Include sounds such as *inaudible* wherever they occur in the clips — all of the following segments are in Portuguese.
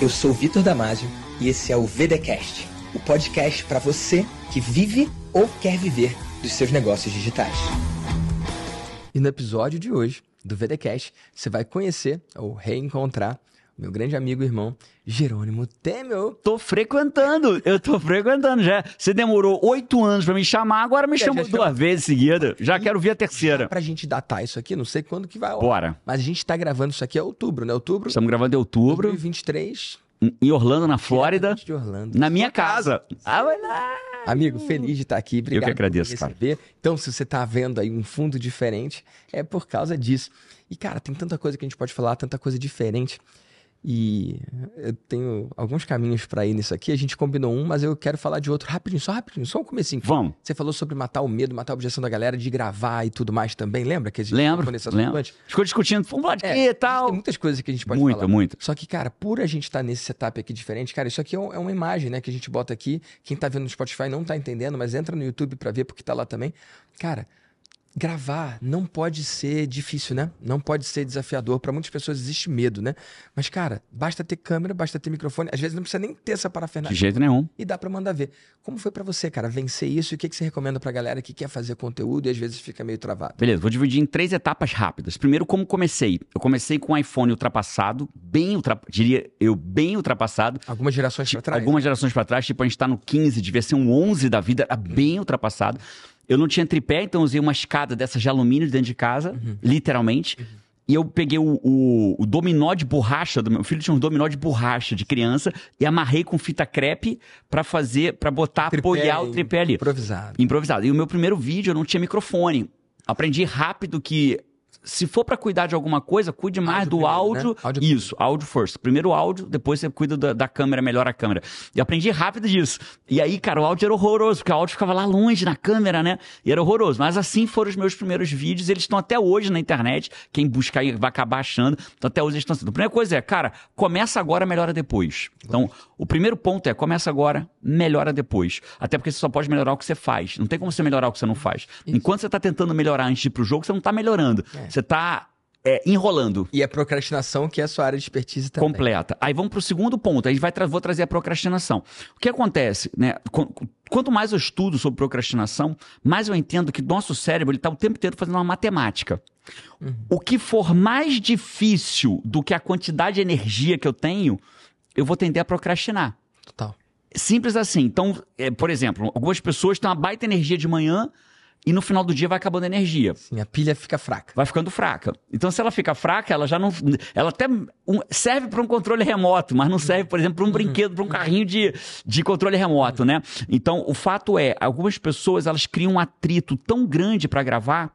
Eu sou Vitor Damasio e esse é o VDcast, o podcast para você que vive ou quer viver dos seus negócios digitais. E no episódio de hoje do VDcast, você vai conhecer ou reencontrar meu grande amigo e irmão Jerônimo Temel. Tô frequentando, eu tô frequentando já. Você demorou oito anos pra me chamar, agora me É, chamou duas chama- vezes seguida. Já E- quero ver a terceira. Pra gente datar isso aqui, não sei quando que vai. Bora. Mas a gente tá gravando isso aqui em outubro, né? Outubro Estamos gravando em outubro, 2023. em Orlando, na Flórida, De Orlando. na minha casa. Ah, vai lá. Amigo, feliz de estar aqui. Obrigado que agradeço, por receber. Então, se você tá vendo aí um fundo diferente, é por causa disso. E, cara, tem tanta coisa que a gente pode falar, tanta coisa diferente. E eu tenho alguns caminhos pra ir nisso aqui. A gente combinou um, mas eu quero falar de outro rapidinho, só rapidinho, só um comecinho. Vamos. Você falou sobre matar o medo, matar a objeção da galera de gravar e tudo mais também. Lembra que a gente lembro. antes? Ficou discutindo, vamos de É, quê e Tem tal. muitas coisas que a gente pode Muita, falar. muita. Só que, cara, por a gente estar nesse setup aqui diferente, cara, isso aqui é, é uma imagem, né, que a gente bota aqui. Quem tá vendo no Spotify não tá entendendo, mas entra no YouTube pra ver, porque tá lá também. Cara, gravar não pode ser difícil, né? Não pode ser desafiador. Pra muitas pessoas existe medo, né? Mas, cara, basta ter câmera, basta ter microfone. Às vezes não precisa nem ter essa De parafernália. jeito nenhum. E dá pra mandar ver. Como foi pra você, cara, vencer isso? E o que, que você recomenda pra galera que quer fazer conteúdo e às vezes fica meio travado? Beleza, vou dividir em três etapas rápidas. Primeiro, como comecei. Eu comecei com um iPhone ultrapassado, bem ultrapassado, diria eu, bem ultrapassado. Algumas gerações pra trás? Algumas gerações pra trás, tipo, a gente tá no 15, devia ser um 11 da vida, era bem ultrapassado. Eu não tinha tripé, então usei uma escada dessas de alumínio dentro de casa, literalmente. E eu peguei o, o- o dominó de borracha, do meu filho tinha um dominó de borracha de criança, e amarrei com fita crepe pra fazer, pra botar, Tripé apoiar o tripé ali. Improvisado. Improvisado. E o meu primeiro vídeo eu não tinha microfone. Aprendi rápido que se for pra cuidar de alguma coisa, cuide mais Áudio do primeiro, áudio. né? Áudio Isso, áudio first. Primeiro o áudio, depois você cuida da, da câmera, melhora a câmera. E aprendi rápido disso. E aí, cara, o áudio era horroroso, porque o áudio ficava lá longe na câmera, né? E era horroroso. Mas assim foram os meus primeiros vídeos, eles estão até hoje na internet. Quem buscar aí vai acabar achando. Então até hoje eles estão sendo. A primeira coisa é, cara, começa agora, melhora depois. Então, o primeiro ponto é, começa agora, melhora depois. Até porque você só pode melhorar o que você faz. Não tem como você melhorar o que você não faz. Enquanto você tá tentando melhorar antes de ir pro jogo, você não tá melhorando. Você tá é, enrolando. E a procrastinação, que é a sua área de expertise também. Completa. Aí vamos pro segundo ponto. Aí vai tra vou trazer a procrastinação. O que acontece, né? Qu- Quanto mais eu estudo sobre procrastinação, mais eu entendo que nosso cérebro ele tá o tempo inteiro fazendo uma matemática. O que for mais difícil do que a quantidade de energia que eu tenho, eu vou tender a procrastinar. Total. Simples assim. Então, é, por exemplo, algumas pessoas têm uma baita energia de manhã e no final do dia vai acabando a energia Sim, a pilha fica fraca. vai ficando fraca. Então, se ela fica fraca, ela já não. Ela até serve para um controle remoto, mas não serve, por exemplo, para um brinquedo, para um carrinho de, de controle remoto, né? Então, o fato é, algumas pessoas elas criam um atrito tão grande para gravar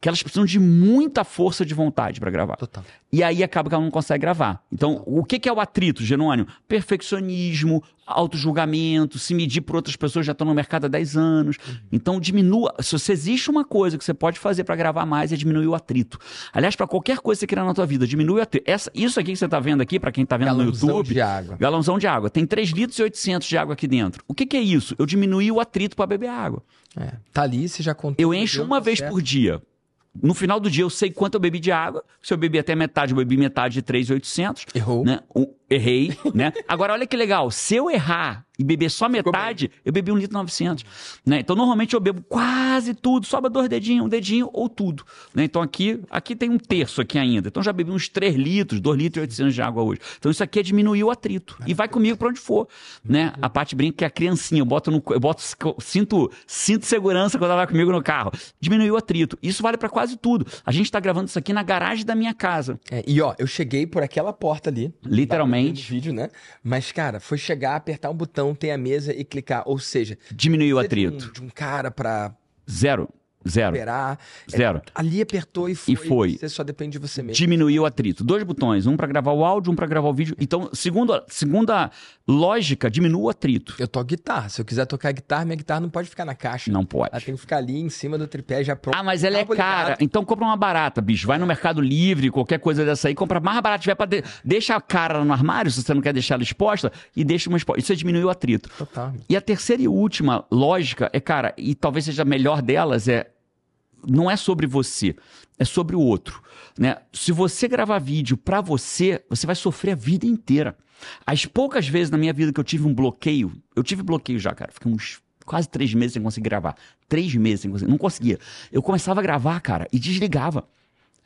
que elas precisam de muita força de vontade para gravar. Total. E aí acaba que ela não consegue gravar. Então, o que que é o atrito, Genônimo? Perfeccionismo, auto-julgamento, se medir por outras pessoas já estão no mercado há 10 anos. Então, diminua. Se você existe uma coisa que você pode fazer para gravar mais, é diminuir o atrito. Aliás, para qualquer coisa que você queira na tua vida, diminui o atrito. Essa, isso aqui que você está vendo aqui, para quem está vendo Galãozão no YouTube. de água. Galãozão de água. Tem 3 litros e 800 de água aqui dentro. O que, que é isso? Eu diminuí o atrito para beber água. É. Tá ali, você já contou. Eu encho uma vez por dia. No final do dia, eu sei quanto eu bebi de água. Se eu bebi até metade, eu bebi metade de 3,800. Errou. Né? Errei, né? Agora, olha que legal. Se eu errar e beber só metade, eu bebi um litro e 900. Né? Então, normalmente eu bebo quase tudo. Sobra dois dedinhos, um dedinho ou tudo. Né? Então, aqui, aqui tem um terço aqui ainda. Então, já bebi uns 3 litros, 2 litros e 800 de água hoje. Então, isso aqui é diminuir o atrito. E vai comigo pra onde for. Né? A parte brinca que é a criancinha. Eu boto no... Eu boto, sinto, sinto segurança quando ela vai comigo no carro. Diminuir o atrito. Isso vale pra quase tudo. A gente tá gravando isso aqui na garagem da minha casa. É, e ó, eu cheguei por aquela porta ali. Literalmente. No vídeo, né? Mas, cara, foi chegar, apertar um botão, ter a mesa e clicar. Ou seja, Diminuir o precisa de um- atrito. De um, cara pra Zero. Zero. esperar. É, Zero. ali apertou e foi. E foi. Você só depende de você mesmo. Diminuir o atrito. Dois botões, um para gravar o áudio, um para gravar o vídeo. Então, segundo a, segundo a lógica, diminua o atrito. Eu toco guitarra. Se eu quiser tocar guitarra, minha guitarra não pode ficar na caixa. Não pode. Ela tem que ficar ali em cima do tripé já pronto. Ah, mas ela é ligado. cara. Então compra uma barata, bicho. Vai no Mercado Livre, qualquer coisa dessa aí, compra mais barata tiver pra. De... Deixa a cara no armário, se você não quer deixar ela exposta, e deixa uma exposta. Isso é diminuir o atrito. Total. E a terceira e última lógica é, cara, e talvez seja a melhor delas, é não é sobre você, é sobre o outro. Né? Se você gravar vídeo para você, você vai sofrer a vida inteira. As poucas vezes na minha vida que eu tive um bloqueio, eu tive bloqueio já, cara. Fiquei uns quase três meses sem conseguir gravar. Três meses sem conseguir. Não conseguia. Eu começava a gravar, cara, e desligava.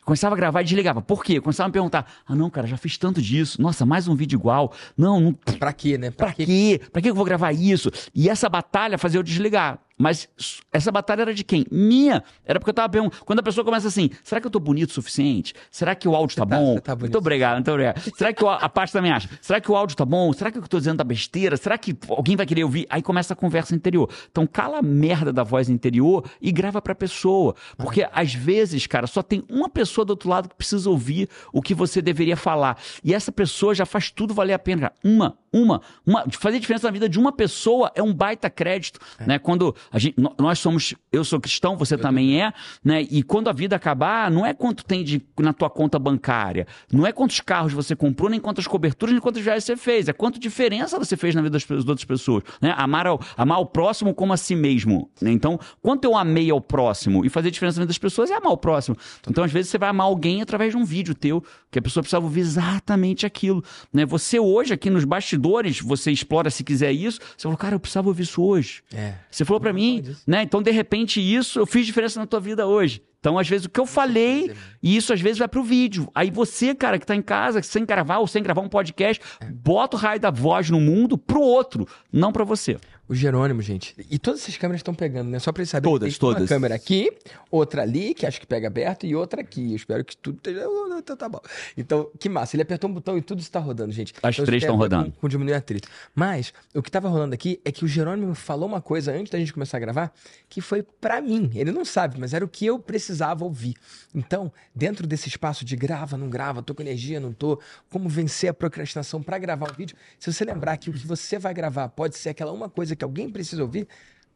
Começava a gravar e desligava. Por quê? Começava a me perguntar: ah, não, cara, já fiz tanto disso. Nossa, mais um vídeo igual. Não, não. Pra quê, né? Pra, pra quê? quê? Pra que eu vou gravar isso? E essa batalha fazia eu desligar. Mas essa batalha era de quem? Minha. Era porque eu tava perguntando. Quando a pessoa começa assim, será que eu tô bonito o suficiente? Será que o áudio tá, tá bom? Tá muito obrigado, muito obrigado. será que o, a parte também acha? Será que o áudio tá bom? Será que o que eu tô dizendo tá besteira? Será que alguém vai querer ouvir? Aí começa a conversa interior. Então cala a merda da voz interior e grava pra pessoa. Porque às vezes, cara, só tem uma pessoa do outro lado que precisa ouvir o que você deveria falar. E essa pessoa já faz tudo valer a pena. Cara. Uma, uma, uma. Fazer diferença na vida de uma pessoa é um baita crédito. É. Né? Quando gente, nós somos, eu sou cristão, você eu também é, né? E quando a vida acabar, não é quanto tem de, na tua conta bancária, não é quantos carros você comprou, nem quantas coberturas, nem quantas viagens você fez, é quanto diferença você fez na vida das, das outras pessoas, né? Amar, ao, amar o próximo como a si mesmo, né? Então, quanto eu amei ao próximo e fazer diferença na vida das pessoas é amar o próximo. Então, às vezes você vai amar alguém através de um vídeo teu, que a pessoa precisava ouvir exatamente aquilo, né? Você hoje aqui nos bastidores, você explora se quiser isso, você falou, cara, eu precisava ouvir isso hoje. É. Você falou para mim, né? Então, de repente, isso eu fiz diferença na tua vida hoje. Então, às vezes, o que eu falei, e isso às vezes vai pro vídeo. Aí você, cara, que tá em casa, sem gravar ou sem gravar um podcast, bota o raio da voz no mundo pro outro, não para você. O Jerônimo, gente. E todas essas câmeras estão pegando, né? Só pra eles saberem. Todas, todas. Uma câmera aqui, outra ali, que acho que pega aberto, e outra aqui. Eu espero que tudo esteja. Então tá bom. Então, que massa. Ele apertou um botão e tudo está rodando, gente. As então, três estão rodando. Com, com diminuir atrito. Mas, o que tava rolando aqui é que o Jerônimo falou uma coisa antes da gente começar a gravar, que foi para mim. Ele não sabe, mas era o que eu precisava ouvir. Então, dentro desse espaço de grava, não grava, tô com energia, não tô, como vencer a procrastinação para gravar um vídeo, se você lembrar que o que você vai gravar pode ser aquela uma coisa que alguém precisa ouvir,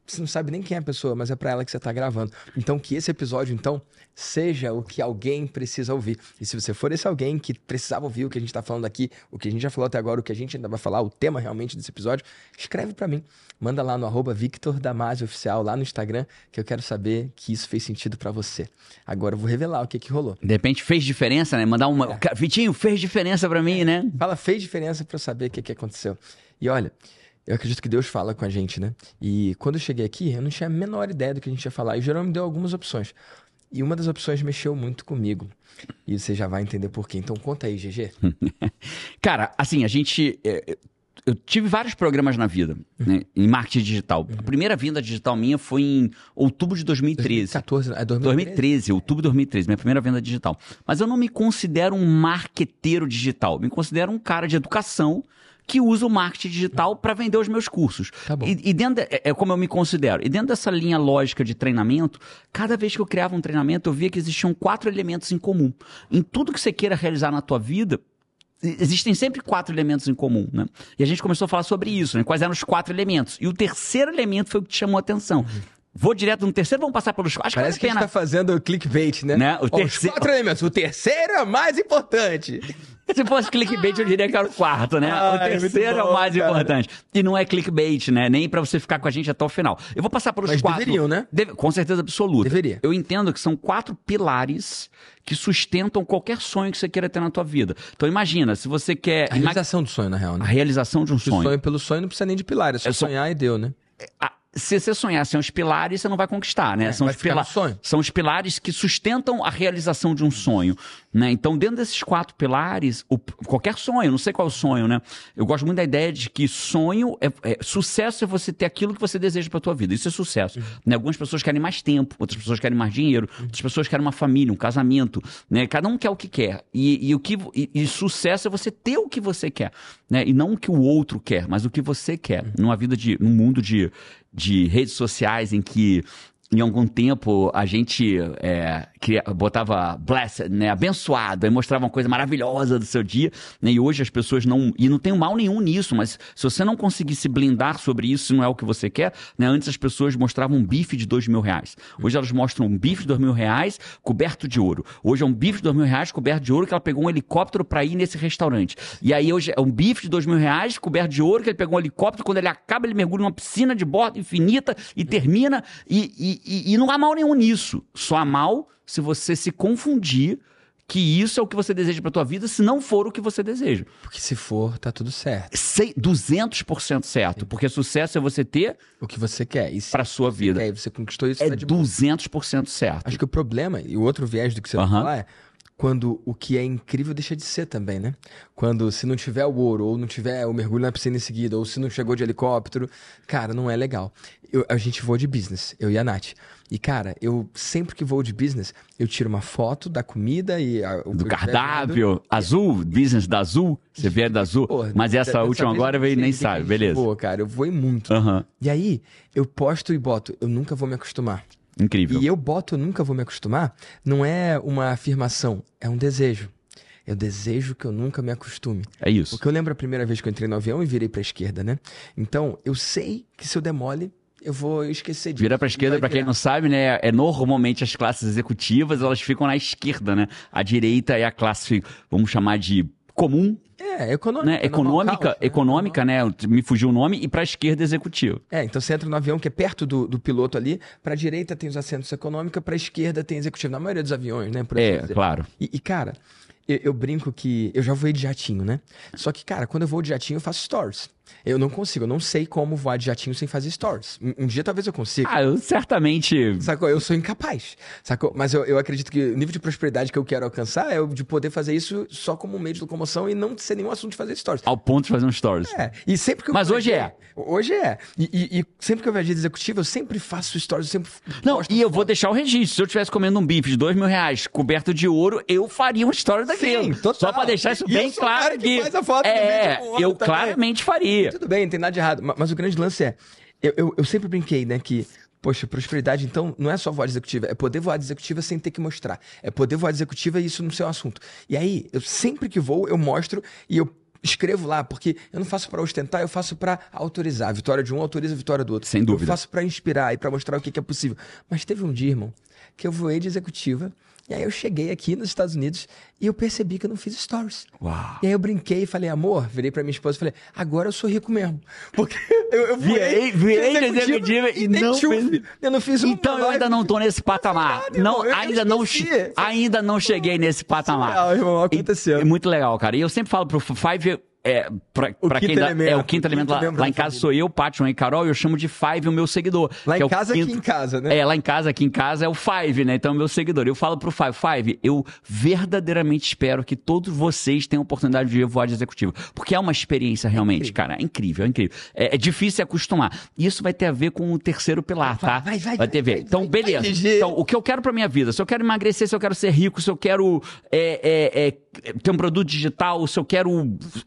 você não sabe nem quem é a pessoa, mas é para ela que você está gravando. Então, que esse episódio, então, seja o que alguém precisa ouvir. E se você for esse alguém que precisava ouvir o que a gente está falando aqui, o que a gente já falou até agora, o que a gente ainda vai falar, o tema realmente desse episódio, escreve para mim. Manda lá no arroba Victor Damasio Oficial, lá no Instagram, que eu quero saber que isso fez sentido para você. Agora eu vou revelar o que que rolou. De repente fez diferença, né? Mandar uma... É. Vitinho, fez diferença para mim, é. né? Fala, fez diferença para eu saber o que que aconteceu. E olha... Eu acredito que Deus fala com a gente, né? E quando eu cheguei aqui, eu não tinha a menor ideia do que a gente ia falar. E o Jerome deu algumas opções. E uma das opções mexeu muito comigo. E você já vai entender por quê. Então conta aí, GG. *laughs* Cara, assim, a gente. É, eu tive vários programas na vida, uhum. né, em marketing digital. Uhum. A primeira vinda digital minha foi em outubro de 2013. 2014, é 2013? 2013, outubro de 2013, minha primeira venda digital. Mas eu não me considero um marqueteiro digital, me considero um cara de educação que usa o marketing digital para vender os meus cursos. Tá bom. E, e dentro de, é, é como eu me considero. E dentro dessa linha lógica de treinamento, cada vez que eu criava um treinamento, eu via que existiam quatro elementos em comum. Em tudo que você queira realizar na tua vida, existem sempre quatro elementos em comum, né? E a gente começou a falar sobre isso, né? Quais eram os quatro elementos? E o terceiro elemento foi o que te chamou a atenção. Uhum. Vou direto no terceiro, vamos passar pelos quatro. Parece que, que a gente tá fazendo clickbait, né? né? O terceiro... Os quatro elementos. O terceiro é mais importante. Se fosse clickbait, eu diria que era o quarto, né? Ah, o terceiro é, bom, é, o mais cara. importante. E não é clickbait, né? Nem para você ficar com a gente até o final. Eu vou passar pelos Mas quatro. deveriam, né? Deve... Com certeza absoluta. Deveria. Eu entendo que são quatro pilares que sustentam qualquer sonho que você queira ter na tua vida. Então imagina, se você quer... A realização do sonho, na real, né? A realização de um sonho. O sonho pelo sonho não precisa nem de pilar, é só é sonhar e deu, né? É, a se você sonhar sem os pilares, você não vai conquistar, né? É, são, os pila são os pilares que sustentam a realização de um sonho, né? Então, dentro desses quatro pilares, o, qualquer sonho, não sei qual é o sonho, né? Eu gosto muito da ideia de que sonho é, é sucesso é você ter aquilo que você deseja para tua vida. Isso é sucesso. Uhum. Né? Algumas pessoas querem mais tempo, outras pessoas querem mais dinheiro, uhum. outras pessoas querem uma família, um casamento, né? Cada um quer o que quer. E, e o que e, e, sucesso é você ter o que você quer, né? E não o que o outro quer, mas o que você quer. Uhum. Numa vida de, num mundo de de redes sociais em que em algum tempo a gente é, botava blessed, né, abençoado, e mostrava uma coisa maravilhosa do seu dia, né, e hoje as pessoas não, e não tem mal nenhum nisso, mas se você não conseguir se blindar sobre isso, se não é o que você quer, né, antes as pessoas mostravam um bife de dois mil reais, hoje elas mostram um bife de dois mil reais coberto de ouro, hoje é um bife de dois mil reais coberto de ouro que ela pegou um helicóptero para ir nesse restaurante, e aí hoje é um bife de dois mil reais coberto de ouro que ele pegou um helicóptero, quando ele acaba ele mergulha numa piscina de borda infinita e termina, e, e E, e, não há mal nenhum nisso. Só há mal se você se confundir que isso é o que você deseja pra tua vida, se não for o que você deseja. Porque se for, tá tudo certo. Sei, 200% certo. Porque sucesso é você ter O que você quer. E pra sua vida. quer você conquistou isso, É tá de boa. 200% certo. Acho que o problema, e o outro viés do que você Aham. falar é quando o que é incrível deixa de ser também, né? Quando se não tiver o ouro, ou não tiver o mergulho na piscina em seguida, ou se não chegou de helicóptero, cara, não é legal. Eu- a gente voa de business, eu e a Nath. E, cara, eu sempre que vou de business, eu tiro uma foto da comida e... a- Do cardápio, azul, business da azul, você vier da azul, Pô, mas essa última agora veio nem sabe, beleza. voa, cara, eu voei muito. Aham, E aí, eu posto e boto, eu nunca vou me acostumar. Incrível. E eu boto, eu nunca vou me acostumar, não é uma afirmação, é um desejo. Eu desejo que eu nunca me acostume. É isso. Porque eu lembro a primeira vez que eu entrei no avião e virei pra esquerda, né? Então, eu sei que se eu demole, eu vou esquecer disso. Virar pra E esquerda, vai pra quem não sabe, né? É normalmente as classes executivas, elas ficam na esquerda, né? A direita é a classe, vamos chamar de comum, É, econômica. né? Econômica, caos, né? econômica, né? Me fugiu o nome, e pra esquerda executivo. É, então você entra no avião que é perto do, do piloto ali, pra direita tem os assentos econômica, pra esquerda tem executivo. Na maioria dos aviões, né? Por É, dizer. claro. E, e, cara, eu, eu brinco que. Eu já voei de jatinho, né? Só que, cara, quando eu vou de jatinho, eu faço stories. Eu não consigo, eu não sei como voar de jatinho sem fazer stories. Um, um dia talvez eu consiga. Ah, eu certamente. Sacou? Eu sou incapaz. Sacou? Mas eu, eu acredito que o nível de prosperidade que eu quero alcançar é o de poder fazer isso só como um meio de locomoção e não ser nenhum assunto de fazer stories. Ao ponto de fazer um stories. É, e sempre que eu Mas hoje é. Hoje é. E, e- e sempre que eu viajei de executivo, eu sempre faço stories, eu sempre. Não, e eu foto. vou deixar o registro. Se eu estivesse comendo um bife de dois mil reais coberto de ouro, eu faria uma história daquilo. Sim, total. Só pra deixar isso E bem claro cara que aqui. faz a foto é, também ouro eu também. claramente faria. Tudo bem, não tem nada de errado. Ma- Mas, o grande lance é. Eu, eu, eu sempre brinquei, né, que. Poxa, prosperidade, então, não é só voar de executiva, é poder voar de executiva sem ter que mostrar. É poder voar de executiva e isso não ser um assunto. E aí, eu sempre que vou, eu mostro e eu escrevo lá, porque eu não faço pra ostentar, eu faço pra autorizar. A vitória de um autoriza a vitória do outro. Sem dúvida. Eu faço pra inspirar e pra mostrar o que, que é possível. Mas teve um dia, irmão, que eu voei de executiva, e aí eu cheguei aqui nos Estados Unidos e eu percebi que eu não fiz stories. Uau. E aí eu brinquei e falei, amor, virei pra minha esposa e falei, agora eu sou rico mesmo. *laughs* Porque eu, eu Virei- virei de executiva e não fez- Eu não fiz Então eu ainda não tô nesse patamar. nada, Não, irmão. Ainda não, ainda não cheguei nesse patamar. Surreal, irmão, aconteceu. E- É muito legal, cara. E eu sempre falo pro Five, é, pra, O pra quem quinto dá- elemento, é o quinto elemento lá, lá em casa família. sou eu, Patron e Carol, e eu chamo de Five o meu seguidor. Lá é em o casa, quinto- aqui em casa, né? É, lá em casa, aqui em casa é o Five, né? Então, é o meu seguidor. Eu falo pro Five, Five, eu verdadeiramente espero que todos vocês tenham a oportunidade de voar de executivo. Porque é uma experiência realmente, cara. É incrível, é incrível. É, é difícil acostumar. Isso vai ter a ver com o terceiro pilar, tá? Vai, vai, vai ter a ver. vai, então, vai, beleza. vai, Gigi. Então, o que eu quero pra minha vida, se eu quero emagrecer, se eu quero ser rico, se eu quero é, é, é, ter um produto digital, se eu quero,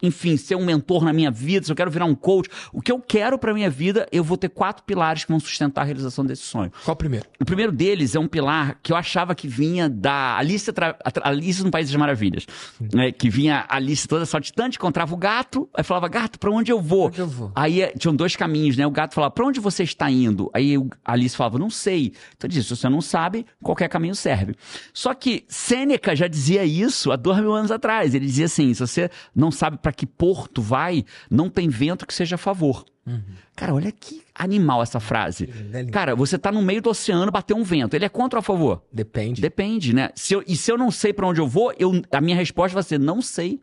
enfim, ser um mentor na minha vida, se eu quero virar um coach, o que eu quero pra minha vida, eu vou ter quatro pilares que vão sustentar a realização desse sonho. Qual o primeiro? O primeiro deles é um pilar que eu achava que vinha da Alice. Alice no País das Maravilhas. Né? Que vinha a Alice toda saltitante, encontrava o gato, aí falava, gato, pra onde eu vou? Onde eu vou? Aí eh, tinham dois caminhos, né? O gato falava, pra onde você está indo? Aí a Alice falava, não sei. Então disse, se você não sabe, qualquer caminho serve. Só que Sêneca já dizia isso há dois mil anos atrás. Ele dizia assim, se você não sabe pra que porto vai, não tem vento que seja a favor. Cara, olha que animal essa frase. é. Cara, você tá no meio do oceano, bateu um vento. Ele é contra ou a favor? Depende. Depende, né? Se eu- e se eu não sei pra onde eu vou, eu, a minha resposta vai ser não sei.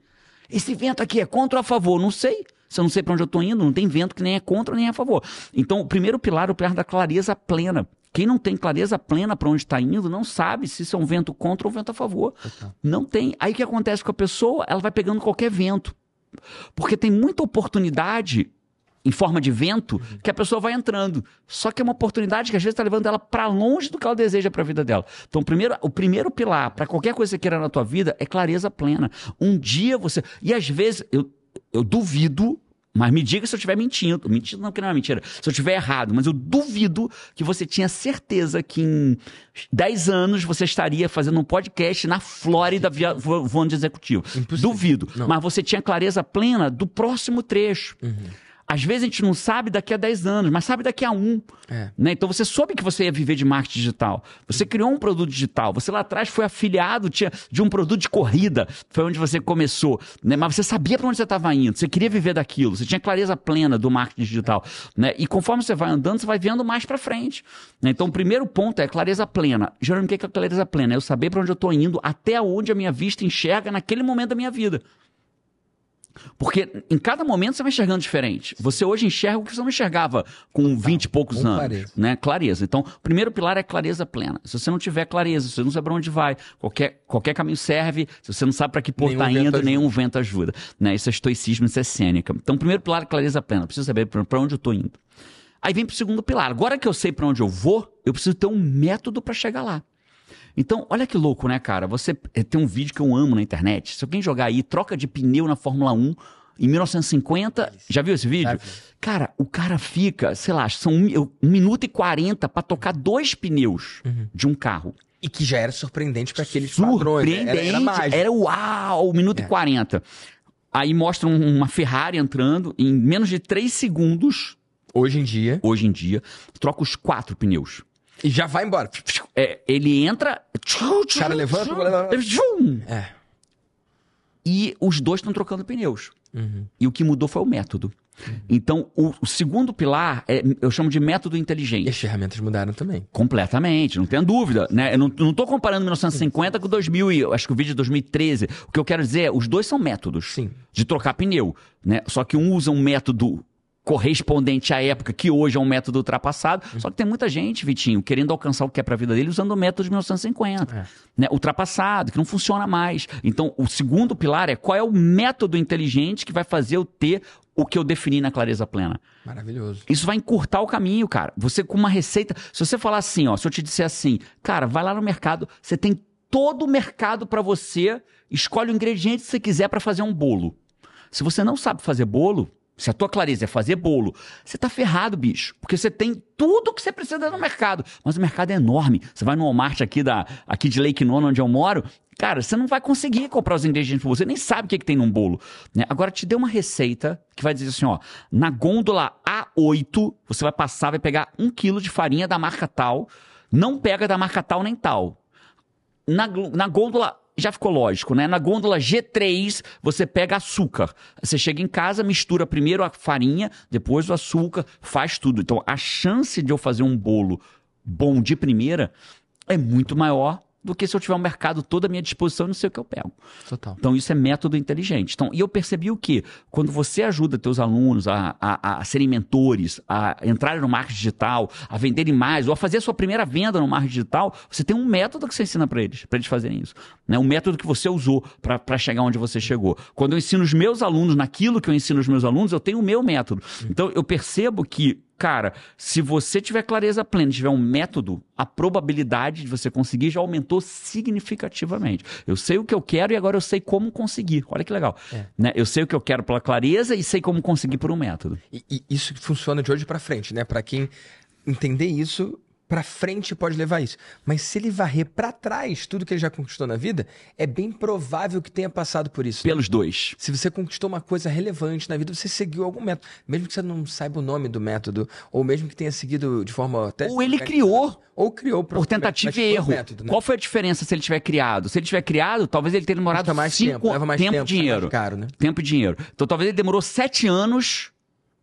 Esse vento aqui é contra ou a favor? Não sei. Se eu não sei pra onde eu tô indo, não tem vento que nem é contra nem é a favor. Então, o primeiro pilar é o pilar da clareza plena. Quem não tem clareza plena pra onde está indo, não sabe se isso é um vento contra ou um vento a favor. Não tem. Aí o que acontece com a pessoa? Ela vai pegando qualquer vento. Porque tem muita oportunidade em forma de vento que a pessoa vai entrando. Só que é uma oportunidade que às vezes está levando ela para longe do que ela deseja para a vida dela. Então, o primeiro, o primeiro pilar para qualquer coisa que você queira na tua vida é clareza plena. Um dia você. E às vezes, eu, eu duvido. Mas me diga se eu estiver mentindo. Mentindo não, que não é mentira. Se eu estiver errado, mas eu duvido que você tinha certeza que em 10 anos você estaria fazendo um podcast na Flórida via, vo- voando de executivo. Impossível. Duvido. Não. Mas você tinha clareza plena do próximo trecho. A às vezes a gente não sabe daqui a 10 anos, mas sabe daqui a um. É. Né? Então você soube que você ia viver de marketing digital. Você criou um produto digital. Você lá atrás foi afiliado tinha, de um produto de corrida. Foi onde você começou. Né? Mas você sabia para onde você estava indo. Você queria viver daquilo. Você tinha clareza plena do marketing digital. Né? E conforme você vai andando, você vai vendo mais para frente. Né? Então o primeiro ponto é clareza plena. Geralmente o que é clareza plena? É eu saber para onde eu estou indo, até onde a minha vista enxerga naquele momento da minha vida. Porque em cada momento você vai enxergando diferente. Você hoje enxerga o que você não enxergava com 20 e poucos com anos. clareza. Né? Clareza. Então, o primeiro pilar é clareza plena. Se você não tiver clareza, se você não sabe para onde vai, qualquer, qualquer caminho serve, se você não sabe para que está vento indo, ajuda. nenhum vento ajuda. Né? Isso é estoicismo, isso é cênica. Então, o primeiro pilar é clareza plena. Eu preciso saber para onde eu estou indo. Aí vem para o segundo pilar. Agora que eu sei para onde eu vou, eu preciso ter um método para chegar lá. Então, olha que louco, né, cara? Você eh, tem um vídeo que eu amo na internet. Se alguém jogar aí, troca de pneu na Fórmula 1 em 1950. Já viu esse vídeo? Já vi. Cara, o cara fica, sei lá, são um, um minuto e 40 para tocar dois pneus de um carro. E que já era surpreendente para aqueles padrões. né? Surpreendente. Era, era mágico. Era uau, um minuto É. e 40. Aí mostra um- uma Ferrari entrando em menos de 3 segundos, Hoje em dia. hoje em dia, troca os quatro pneus. E já vai embora. É, ele entra. O cara levanta, Tchum! É. E os dois estão trocando pneus. Uhum. E o que mudou foi o método. Então, o, o segundo pilar é, eu chamo de método E inteligente. as ferramentas mudaram também. Completamente, não tenha dúvida. Né? Eu não, tô comparando 1950 com 2000, e acho que o vídeo é 2013. O que eu quero dizer é, os dois são métodos Sim. de trocar pneu. Né? Só que um usa um método correspondente à época, que hoje é um método ultrapassado. Só que tem muita gente, Vitinho, querendo alcançar o que é para a vida dele usando o método de 1950. É. Né? Ultrapassado, que não funciona mais. Então, o segundo pilar é qual é o método inteligente que vai fazer eu ter o que eu defini na clareza plena. Maravilhoso. Isso vai encurtar o caminho, cara. Você com uma receita, se você falar assim, ó, se eu te disser assim, cara, vai lá no mercado, você tem todo o mercado para você, escolhe o ingrediente que você quiser para fazer um bolo. Se você não sabe fazer bolo, se a tua clareza é fazer bolo, você tá ferrado, bicho. Porque você tem tudo que você precisa no mercado. Mas o mercado é enorme. Você vai no Walmart aqui, da, aqui de Lake Nona, onde eu moro, cara, você não vai conseguir comprar os ingredientes pra você, nem sabe o que, que tem num bolo. Né? Agora, te dê uma receita que vai dizer assim, ó, na gôndola A8, você vai passar, vai pegar um quilo de farinha da marca tal, não pega da marca tal nem tal na, na gôndola. Já ficou lógico, né? Na gôndola G3, você pega açúcar. Você chega em casa, mistura primeiro a farinha, depois o açúcar, faz tudo. Então, a chance de eu fazer um bolo bom de primeira é muito maior do que se eu tiver um mercado todo à minha disposição e não sei o que eu pego. Total. Então, isso é método inteligente. Então, e eu percebi o quê? Quando você ajuda teus alunos a, a, a serem mentores, a entrarem no marketing digital, a venderem mais, ou a fazer a sua primeira venda no marketing digital, você tem um método que você ensina para eles, para eles fazerem isso. Né? Um método que você usou para chegar onde você chegou. Quando eu ensino os meus alunos naquilo que eu ensino os meus alunos, eu tenho o meu método. Então, eu percebo que Cara, se você tiver clareza plena, tiver um método, a probabilidade de você conseguir já aumentou significativamente. Eu sei o que eu quero e agora eu sei como conseguir. Olha que legal. É. Né? Eu sei o que eu quero pela clareza e sei como conseguir por um método. E, e isso funciona de hoje pra frente, né? Pra quem entender isso, pra frente pode levar isso. Mas se ele varrer pra trás tudo que ele já conquistou na vida, é bem provável que tenha passado por isso. Pelos dois. Se você conquistou uma coisa relevante na vida, você seguiu algum método. Mesmo que você não saiba o nome do método, ou mesmo que tenha seguido de forma até. Ou ele criou. Ou criou Por tentativa e erro. método, né? Qual foi a diferença se ele tiver criado? Se ele tiver criado, talvez ele tenha demorado Custa mais cinco tempo, leva mais tempo tempo, e dinheiro. caro, né? Tempo e dinheiro. Então talvez ele demorou sete anos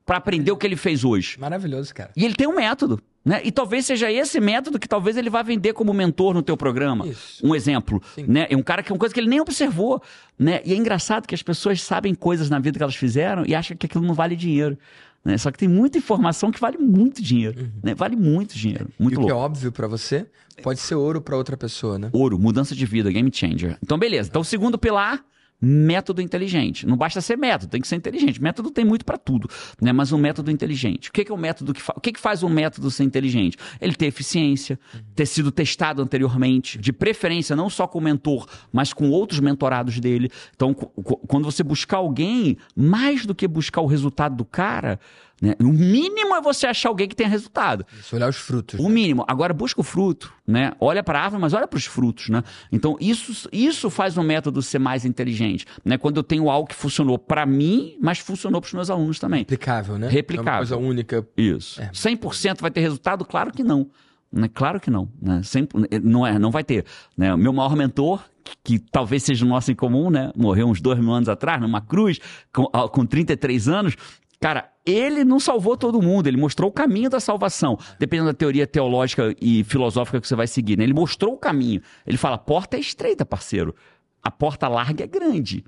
para aprender o que ele fez hoje. Maravilhoso, cara. E ele tem um método. Né? E talvez seja esse método que talvez ele vá vender como mentor no teu programa. Isso. Um exemplo. Sim. Né? É um cara que é uma coisa que ele nem observou. Né? E é engraçado que as pessoas sabem coisas na vida que elas fizeram e acham que aquilo não vale dinheiro. Né? Só que tem muita informação que vale muito dinheiro. Né? Vale muito dinheiro. Muito Uhum. e o que é louco. óbvio pra você, pode ser ouro pra outra pessoa, né? Ouro, mudança de vida, game changer. Então, beleza. Então, o segundo pilar, método inteligente. Não basta ser método, tem que ser inteligente. Método tem muito para tudo, né? Mas um método inteligente. O que é o método que fa... o que que faz um método ser inteligente? Ele ter eficiência, ter sido testado anteriormente, de preferência não só com o mentor, mas com outros mentorados dele. Então, quando você buscar alguém, mais do que buscar o resultado do cara, Né? O mínimo é você achar alguém que tenha resultado. Isso, olhar os frutos. O mínimo. Agora busca o fruto, né? Olha para a árvore, mas olha para os frutos, né? Então isso, isso faz o método ser mais inteligente, né? Quando eu tenho algo que funcionou para mim, mas funcionou para os meus alunos também. Replicável, né? Replicável. É uma coisa única. Isso. É. 100% vai ter resultado? Claro que não. Né? Claro que não. Né? Sempre, não, é, não vai ter. Né? O meu maior mentor, que, que talvez seja o nosso em comum, né? morreu uns dois mil anos atrás, numa cruz, com, ah, com 33 anos. Cara, ele não salvou todo mundo, ele mostrou o caminho da salvação, dependendo da teoria teológica e filosófica que você vai seguir. Né? Ele mostrou o caminho. Ele fala: a porta é estreita, parceiro. A porta larga é grande.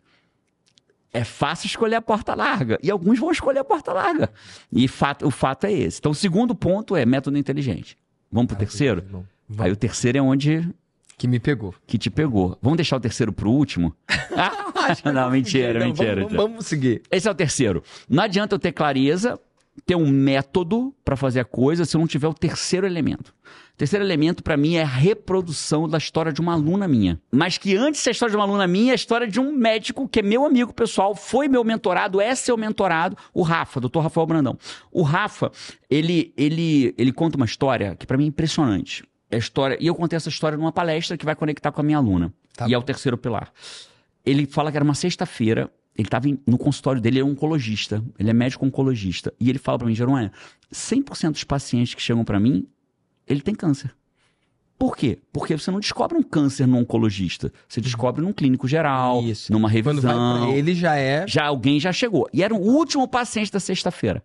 É fácil escolher a porta larga. E alguns vão escolher a porta larga. E fato, o fato é esse. Então, o segundo ponto é método inteligente. Vamos pro terceiro? Bom, Aí o terceiro é onde Que me pegou. que te pegou. Vamos deixar o terceiro pro último? *laughs* não, mentira, Não, mentira. Vamos, vamos seguir. Esse é o terceiro. Não adianta eu ter clareza, ter um método para fazer a coisa se eu não tiver o terceiro elemento. O terceiro elemento, para mim, é a reprodução da história de uma aluna minha. Mas que antes da história de uma aluna minha, é a história de um médico que é meu amigo pessoal, foi meu mentorado, é seu mentorado, o Rafa, doutor Rafael Brandão. O Rafa, ele, ele, ele conta uma história que para mim é impressionante. É a história, e eu contei essa história numa palestra que vai conectar com a minha aluna. Tá e é bom. o terceiro pilar. Ele fala que era uma sexta-feira, ele estava no consultório dele, ele é oncologista, ele é médico oncologista. E ele fala para mim, Jerônimo, 100% dos pacientes que chegam para mim, ele tem câncer. Por quê? Porque você não descobre um câncer no oncologista. Você descobre num clínico geral, Isso. numa Quando vai revisão. pra ele já é. Já alguém já chegou. E era o último paciente da sexta-feira.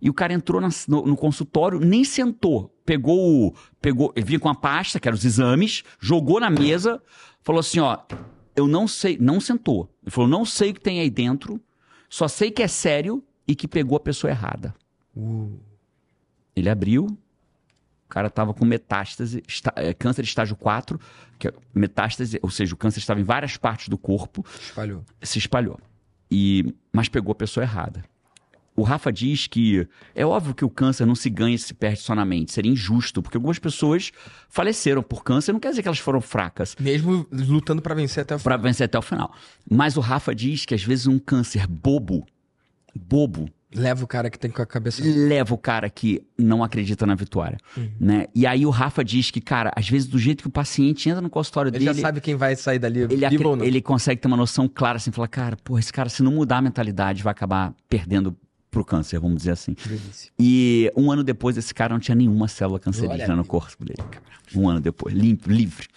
E o cara entrou na- no, no consultório, nem sentou. Pegou o. Pegou, vinha com a pasta, que eram os exames, jogou na mesa, falou assim: ó, eu não sei, não sentou. Ele falou: não sei o que tem aí dentro, só sei que é sério e que pegou a pessoa errada. Uh, Ele abriu, o cara tava com metástase, esta- é, câncer estágio 4, que é metástase, ou seja, o câncer estava em várias partes do corpo, espalhou. se espalhou. E, mas pegou a pessoa errada. O Rafa diz que é óbvio que o câncer não se ganha e se perde só na mente. Seria injusto, porque algumas pessoas faleceram por câncer, não quer dizer que elas foram fracas Mesmo lutando pra vencer até o final. para vencer até o final. Mas o Rafa diz que às vezes um câncer bobo, bobo, Leva o cara que tem com a cabeça. leva o cara que não acredita na vitória, né? E aí o Rafa diz que, cara, às vezes do jeito que o paciente entra no consultório Ele dele, já sabe quem vai sair dali ele, ele consegue ter uma noção clara, assim, falar, cara, pô, esse cara, se não mudar a mentalidade, vai acabar perdendo pro câncer, vamos dizer assim. Delícia. E um ano depois, esse cara não tinha nenhuma célula cancerígena no corpo dele. Um ano depois, limpo, livre.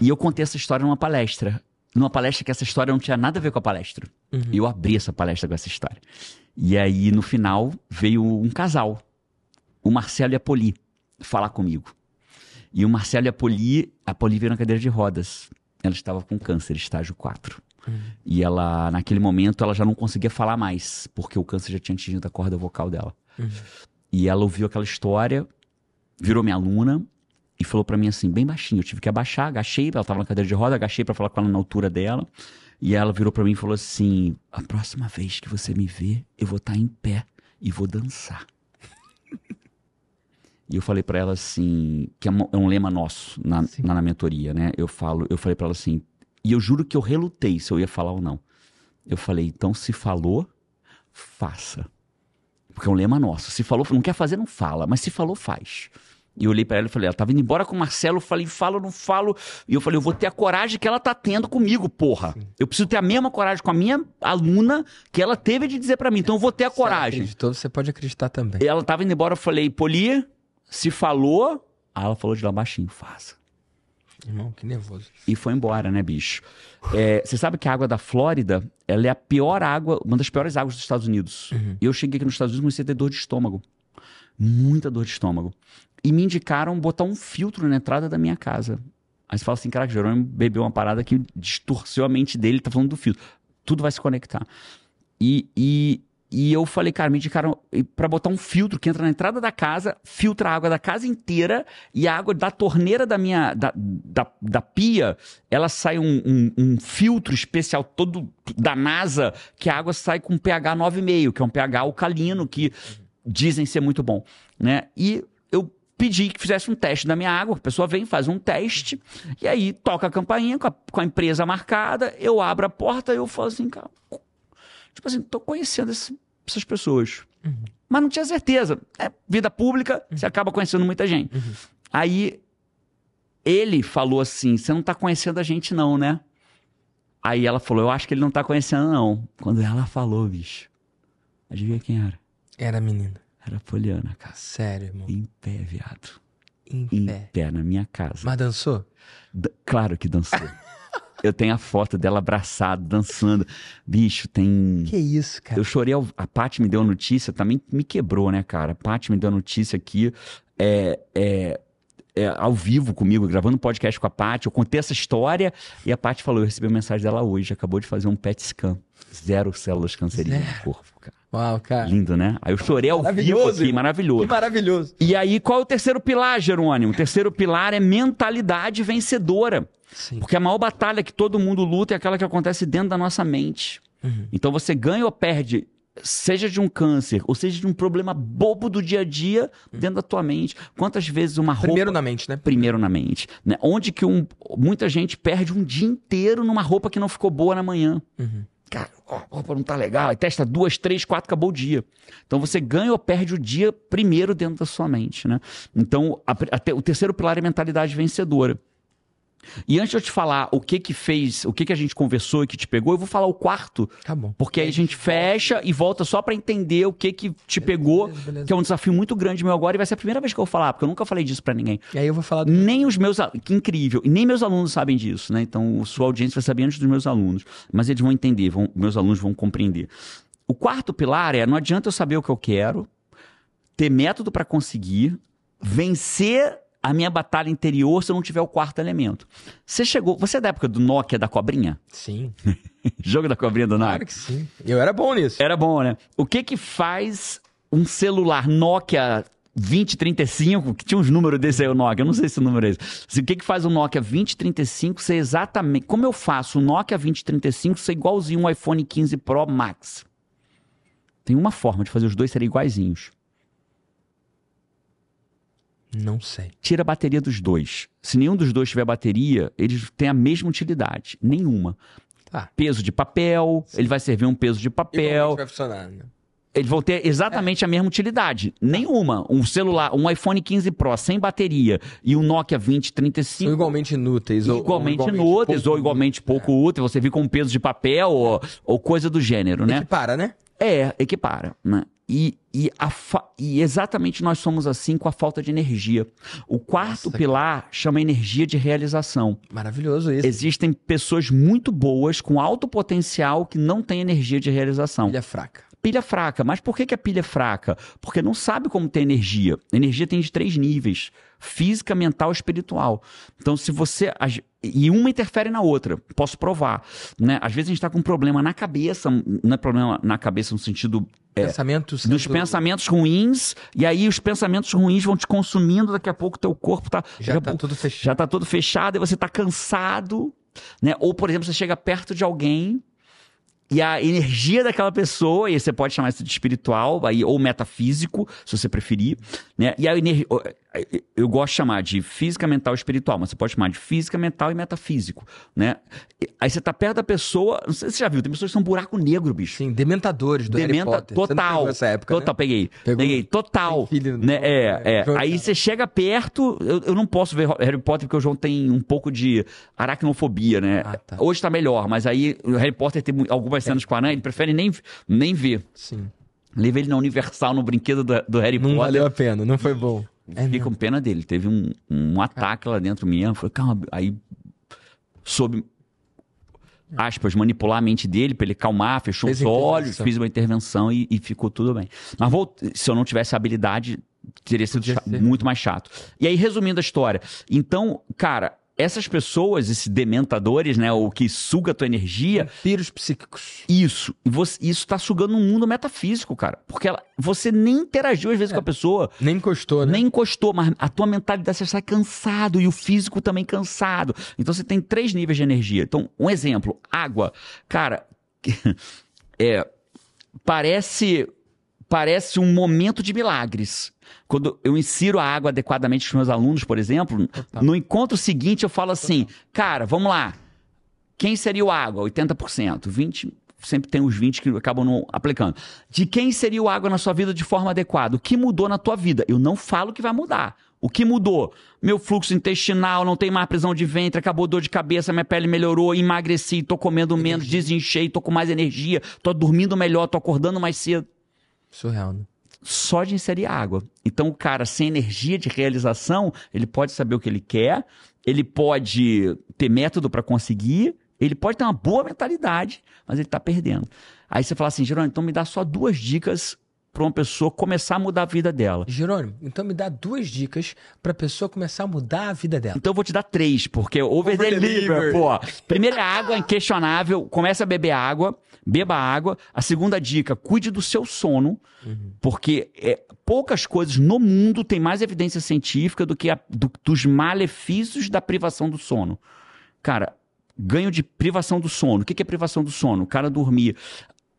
E eu contei essa história numa palestra. Numa palestra que essa história não tinha nada a ver com a palestra. E eu abri essa palestra com essa história. E aí, no final, veio um casal, o Marcelo e a Poli, falar comigo. E o Marcelo e a Poli, a Poli veio na cadeira de rodas. Ela estava com câncer, estágio 4. E ela, naquele momento, ela já não conseguia falar mais, porque o câncer já tinha atingido a corda vocal dela. E ela ouviu aquela história, virou minha aluna e falou pra mim assim, bem baixinho. Eu tive que abaixar, agachei, ela tava na cadeira de roda, agachei pra falar com ela na altura dela. E ela virou pra mim e falou assim: a próxima vez que você me ver, eu vou estar em pé e vou dançar. E eu falei pra ela assim, que é um é lema nosso na, na, na mentoria, né? Eu falo, eu falei pra ela assim, e eu juro que eu relutei se eu ia falar ou não. Eu falei, então se falou, faça. Porque é um lema nosso. Se falou, não quer fazer, não fala. Mas se falou, faz. E eu olhei pra ela e falei, ela tava indo embora com o Marcelo. Eu falei, falo, não falo. E eu falei, eu vou ter a coragem que ela tá tendo comigo, porra. Eu preciso ter a mesma coragem com a minha aluna que ela teve de dizer pra mim. Então eu vou ter a Se ela coragem. acreditou, você pode acreditar também. E ela tava indo embora, eu falei, Poli, se falou. Aí ela falou de lá baixinho, faça. Irmão, que nervoso. E foi embora, né, bicho? É, você sabe que a água da Flórida, ela é a pior água, uma das piores águas dos Estados Unidos. E eu cheguei aqui nos Estados Unidos e comecei a ter dor de estômago. Muita dor de estômago. E me indicaram botar um filtro na entrada da minha casa. Aí você fala assim, caraca, Jerônimo bebeu uma parada que distorceu a mente dele, tá falando do filtro. Tudo vai se conectar. E, e, e eu falei, cara, me indicaram para botar um filtro que entra na entrada da casa, filtra a água da casa inteira e a água da torneira da minha, da, da, da pia, ela sai um, um, um filtro especial todo da NASA, que a água sai com pH 9,5, que é um pH alcalino, que dizem ser muito bom, né? E eu pedi que fizesse um teste da minha água, a pessoa vem, faz um teste, e aí toca a campainha com a, com a empresa marcada, eu abro a porta e eu falo assim, cara, tipo assim, tô conhecendo esse essas pessoas. Mas não tinha certeza. É vida pública, você acaba conhecendo muita gente. Aí ele falou assim: Você não tá conhecendo a gente, não, né? Aí ela falou: Eu acho que ele não tá conhecendo, não. Quando ela falou, bicho, adivinha quem era? Era a menina. Era a Poliana, cara. Sério, irmão. Em pé, viado. Em Em pé. pé, na minha casa. Mas dançou? D- Claro que dançou. *laughs* Eu tenho a foto dela abraçada, dançando. Bicho, tem. Que isso, cara? Eu chorei. ao- A Paty me deu a notícia, também me quebrou, né, cara? A Paty me deu a notícia aqui. É, é, é, ao vivo comigo, gravando um podcast com a Paty. Eu contei essa história e a Paty falou: eu recebi a mensagem dela hoje. Acabou de fazer um PET scan. Zero células cancerígenas no corpo, cara. Uau, cara. Lindo, né? Aí eu chorei ao vivo aqui, maravilhoso. Que maravilhoso. E aí, qual é o terceiro pilar, Jerônimo? O terceiro pilar é mentalidade vencedora. Sim. Porque a maior batalha que todo mundo luta é aquela que acontece dentro da nossa mente. Uhum. Então você ganha ou perde, seja de um câncer, ou seja de um problema bobo do dia a dia dentro da tua mente. Quantas vezes uma roupa. Primeiro na mente, né? Primeiro na mente. Né? Onde que um, muita gente perde um dia inteiro numa roupa que não ficou boa na manhã. Uhum. Cara, ó, roupa não tá legal. Aí testa duas, três, quatro, acabou o dia. Então você ganha ou perde o dia primeiro dentro da sua mente, né? Então, a- a o terceiro pilar é mentalidade vencedora. E antes de eu te falar o que que fez, o que que a gente conversou e que te pegou, eu vou falar o quarto, Tá bom. porque aí a gente fecha e volta só pra entender o que que te pegou, beleza, beleza. que é um desafio muito grande meu agora e vai ser a primeira vez que eu vou falar, porque eu nunca falei disso pra ninguém. E aí eu vou falar do... Nem os meus que incrível, e nem meus alunos sabem disso, né? Então, sua audiência vai saber antes dos meus alunos, mas eles vão entender, vão, meus alunos vão compreender. O quarto pilar é: não adianta eu saber o que eu quero, ter método para conseguir, vencer a minha batalha interior se eu não tiver o quarto elemento. Você chegou, você é da época do Nokia da cobrinha? Sim, *laughs* Jogo da cobrinha do Nokia? claro que sim. Eu era bom nisso. Era bom, né? O que que faz um celular Nokia 2035, que tinha uns números desse aí, o Nokia, eu não sei se o número é esse. O que que faz o Nokia 2035 ser exatamente... Como eu faço o Nokia 2035 ser igualzinho um iPhone 15 Pro Max? Tem uma forma de fazer os dois serem iguaizinhos. Não sei. Tira a bateria dos dois. Se nenhum dos dois tiver bateria, eles têm a mesma utilidade. Nenhuma. Tá. Peso de papel, ele vai servir um peso de papel. Igualmente vai funcionar, né? Eles vão ter exatamente a mesma utilidade. Nenhuma. Um celular, um iPhone 15 Pro sem bateria e um Nokia 2035 São igualmente inúteis. ou- ou igualmente inúteis ou igualmente pouco úteis. Você vir com um peso de papel ou, ou coisa do gênero, né? Equipara, né? É, equipara, né? E, e, a e exatamente nós somos assim com a falta de energia. O quarto Nossa, pilar chama energia de realização. Maravilhoso isso. Existem pessoas muito boas, com alto potencial, que não têm energia de realização. Pilha fraca. Pilha fraca. Mas por que, que a pilha é fraca? Porque não sabe como ter energia. Energia tem de três níveis: física, mental e espiritual. Então, se você. E uma interfere na outra. Posso provar. Né? Às vezes a gente está com um problema na cabeça, não é problema na cabeça no sentido Pensamentos. dos sendo- pensamentos ruins, e aí os pensamentos ruins vão te consumindo, daqui a pouco teu corpo tá. Já tá pouco- tudo fechado. já tá tudo fechado e você tá cansado, né? Ou, por exemplo, você chega perto de alguém e a energia daquela pessoa, e você pode chamar isso de espiritual, aí, ou metafísico, se você preferir, né? E a energia. Eu gosto de chamar de física, mental e espiritual, mas você pode chamar de física, mental e metafísico, né? Aí você tá perto da pessoa, não sei se você já viu, tem pessoas que são buraco negro, bicho. Sim, dementadores do Harry Dementa Potter. Você não total. essa época, total, né? peguei. Pegou? Peguei, total. Filho, né? não, É, é, é. Aí você chega perto, eu, eu não posso ver Harry Potter porque o João tem um pouco de aracnofobia, né? Ah, tá. Hoje tá melhor, mas aí o Harry Potter tem algumas cenas com a aranha, ele prefere nem, nem ver. Sim. Leva ele na Universal, no brinquedo do, do Harry Não Potter. valeu a pena, não foi bom. É Fiquei mesmo. com pena dele. Teve um, um ataque lá dentro minha. Falei, calma. Aí, soube, aspas, manipular a mente dele pra ele calmar, fechou Fez os olhos, fiz uma intervenção e, e ficou tudo bem. Mas vou, se eu não tivesse a habilidade, teria sido Podia cha- ser. muito mais chato. E aí, resumindo a história. Então, cara, essas pessoas, esses dementadores, né, o que suga a tua energia, Vampiros psíquicos. isso. E você- isso tá sugando um mundo metafísico, cara. Porque ela- você nem interagiu às vezes com a pessoa. Nem encostou, né? Nem encostou, mas a tua mentalidade você sai cansado e o físico também cansado. Então você tem três níveis de energia. Então, um exemplo, água. Cara, *laughs* é, parece parece um momento de milagres. Quando eu insiro a água adequadamente com os meus alunos, por exemplo, Total. no encontro seguinte eu falo assim, cara, vamos lá. Quem seria o água? 80%, 20%. sempre tem os 20 que acabam não aplicando. De quem seria o água na sua vida de forma adequada? O que mudou na tua vida? Eu não falo que vai mudar. O que mudou? Meu fluxo intestinal, não tem mais prisão de ventre, acabou dor de cabeça, minha pele melhorou, emagreci, tô comendo menos, desinchei, tô com mais energia, tô dormindo melhor, tô acordando mais cedo. Surreal, né? Só de inserir água. Então, o cara sem energia de realização, ele pode saber o que ele quer, ele pode ter método para conseguir, ele pode ter uma boa mentalidade, mas ele está perdendo. Aí você fala assim, Jerônimo, então me dá só duas dicas para uma pessoa começar a mudar a vida dela. Jerônimo, então me dá duas dicas para a pessoa começar a mudar a vida dela. Então eu vou te dar três, porque over, over deliver, pô. Primeira água, inquestionável, comece a beber água, beba água. A segunda dica, cuide do seu sono, uhum. porque é, poucas coisas no mundo têm mais evidência científica do que a, do, dos malefícios da privação do sono. Cara, ganho de privação do sono. O que é privação do sono? O cara dormir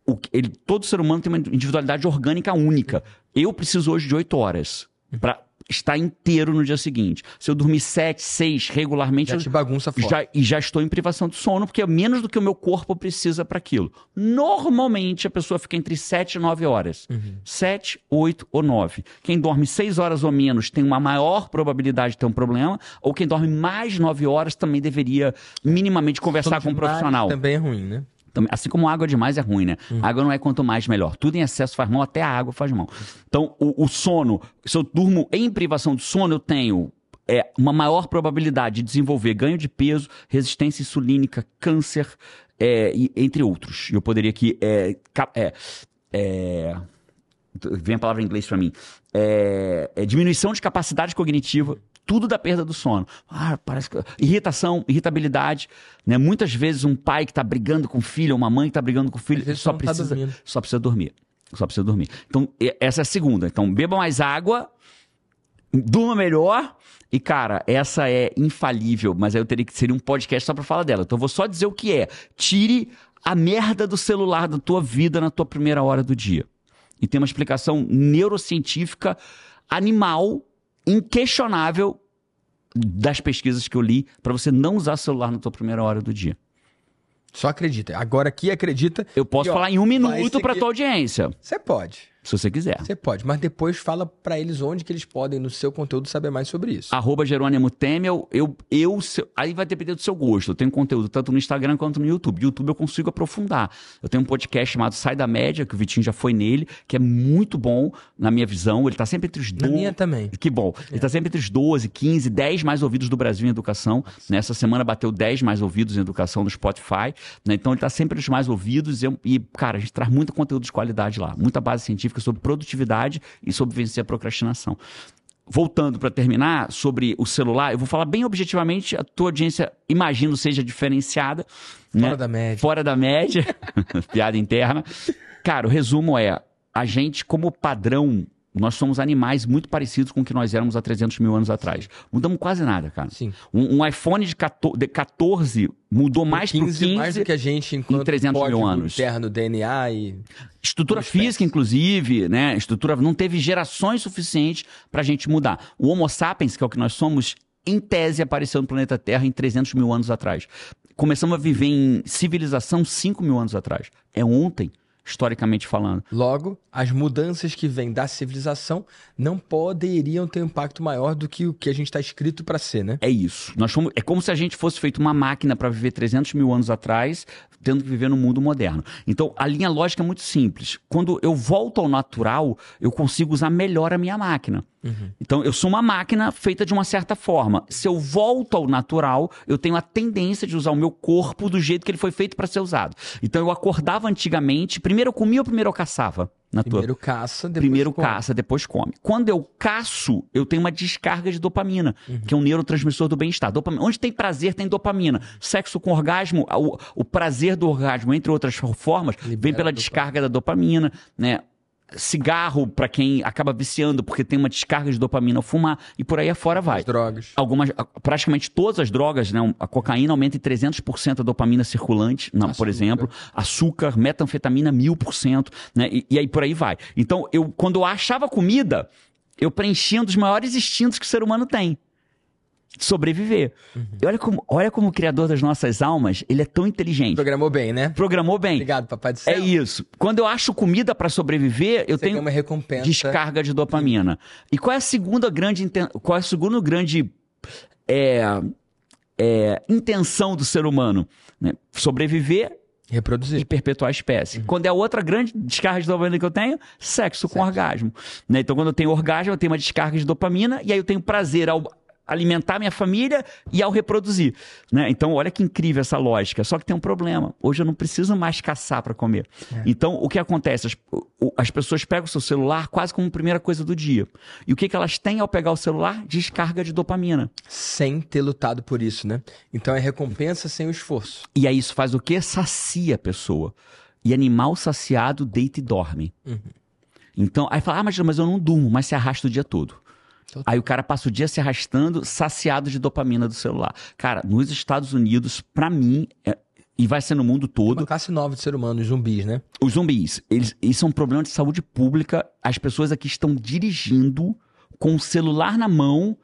o, ele, todo ser humano tem uma individualidade orgânica única. Eu preciso hoje de oito horas para estar inteiro no dia seguinte. Se eu dormir sete, seis regularmente, já te bagunça fora. Já, e já estou em privação de sono, porque é menos do que o meu corpo precisa para aquilo. Normalmente a pessoa fica entre sete e nove horas. Uhum. Sete, oito ou nove. Quem dorme seis horas ou menos tem uma maior probabilidade de ter um problema, ou quem dorme mais nove horas também deveria minimamente conversar com um profissional. Também é ruim, né? Assim como água demais é ruim, né? Uhum. Água não é quanto mais melhor. Tudo em excesso faz mal, até a água faz mal. Então, o, o sono, se eu durmo em privação de sono, eu tenho é, uma maior probabilidade de desenvolver ganho de peso, resistência insulínica, câncer, é, e, entre outros. Eu poderia aqui. É, é, é, vem a palavra em inglês para mim. É, é, diminuição de capacidade cognitiva, tudo da perda do sono. Ah, parece que... Irritação, irritabilidade. Né? Muitas vezes um pai que está brigando com o filho, uma mãe que está brigando com o filho, só tá precisa, tá só precisa dormir. Só precisa dormir. Então, essa é a segunda. Então, beba mais água, durma melhor. E, cara, essa é infalível, mas aí eu teria que ser um podcast só para falar dela. Então, eu vou só dizer o que é. Tire a merda do celular da tua vida na tua primeira hora do dia. E tem uma explicação neurocientífica animal inquestionável das pesquisas que eu li para você não usar celular na tua primeira hora do dia. Só acredita. Agora aqui acredita. Eu posso e, ó, falar em um minuto para tua audiência. Você pode. Se você quiser. Você pode, mas depois fala para eles onde que eles podem, no seu conteúdo, saber mais sobre isso. Arroba Jerônimo Temel, eu, eu, aí vai depender do seu gosto. Eu tenho conteúdo tanto no Instagram quanto no YouTube. YouTube eu consigo aprofundar. Eu tenho um podcast chamado Sai da Média, que o Vitinho já foi nele, que é muito bom, na minha visão. Ele tá sempre entre os 12... Na minha também. Que bom. É. Ele tá sempre entre os 12, 15, 10 mais ouvidos do Brasil em educação. Nessa semana bateu 10 mais ouvidos em educação no Spotify. Né? Então ele tá sempre entre os mais ouvidos e, e, cara, a gente traz muito conteúdo de qualidade lá. Muita base científica sobre produtividade e sobre vencer a procrastinação. Voltando para terminar sobre o celular, eu vou falar bem objetivamente, a tua audiência, imagino, seja diferenciada. Fora né? da média. Fora da média. *laughs* Piada interna. Cara, o resumo é: a gente, como padrão nós somos animais muito parecidos com o que nós éramos há 300 mil anos atrás. Mudamos quase nada, cara. Sim. Um, um iPhone de 14, mudou mais 15, pro 15 mais do que a gente em 300 mil anos. Interno, DNA e estrutura física, inclusive, né? Estrutura não teve gerações suficientes para a gente mudar. O Homo sapiens, que é o que nós somos, em tese apareceu no planeta Terra em 300 mil anos atrás. Começamos a viver em civilização 5 mil anos atrás. É ontem historicamente falando. Logo, as mudanças que vêm da civilização não poderiam ter um impacto maior do que o que a gente está escrito para ser, né? É isso. Nós fomos, é como se a gente fosse feito uma máquina para viver 300 mil anos atrás, tendo que viver no mundo moderno. Então, a linha lógica é muito simples. Quando eu volto ao natural, eu consigo usar melhor a minha máquina. Uhum. Então, eu sou uma máquina feita de uma certa forma. Se eu volto ao natural, eu tenho a tendência de usar o meu corpo do jeito que ele foi feito para ser usado. Então, eu acordava antigamente, primeiro eu comia ou primeiro eu caçava? Na primeiro tua... caça, depois Primeiro come. caça, depois come. Quando eu caço, eu tenho uma descarga de dopamina, uhum. que é um neurotransmissor do bem-estar. Dopamina... Onde tem prazer, tem dopamina. Sexo com orgasmo, o, o prazer do orgasmo, entre outras formas, Libera vem pela descarga da dopamina, né? Cigarro para quem acaba viciando porque tem uma descarga de dopamina ao fumar e por aí afora vai. As drogas. Algumas, praticamente todas as drogas, né? A cocaína aumenta em 300% a dopamina circulante, não, por exemplo. Açúcar, metanfetamina, 1000%, né? E, e aí por aí vai. Então, eu, quando eu achava comida, eu preenchia um dos maiores instintos que o ser humano tem. Sobreviver. E olha como, olha como o criador das nossas almas, ele é tão inteligente. Programou bem, né? Programou bem. Obrigado, papai do céu. É isso. Quando eu acho comida para sobreviver, eu Você tenho uma recompensa. descarga de dopamina. E qual é a segunda grande qual é a segunda grande é, é, intenção do ser humano? né? Sobreviver e Reproduzir. perpetuar a espécie. Quando é a outra grande descarga de dopamina que eu tenho, sexo com orgasmo. né? Então, quando eu tenho orgasmo, eu tenho uma descarga de dopamina e aí eu tenho prazer ao alimentar minha família e ao reproduzir. né? Então, olha que incrível essa lógica. Só que tem um problema. Hoje eu não preciso mais caçar para comer. Então, o que acontece? As, as pessoas pegam o seu celular quase como primeira coisa do dia. E o que, que elas têm ao pegar o celular? Descarga de dopamina. Sem ter lutado por isso, né? Então é recompensa sem o esforço. E aí isso faz o quê? Sacia a pessoa. E animal saciado deita e dorme. Então, aí fala, ah, mas, mas eu não durmo, mas se arrasta o dia todo. Aí o cara passa o dia se arrastando, saciado de dopamina do celular. Cara, nos Estados Unidos, pra mim, é- e vai ser no mundo Uma todo, classe nova de ser humano, os zumbis, né? os zumbis, eles, isso é um problema de saúde pública. As pessoas aqui estão dirigindo com o celular na mão,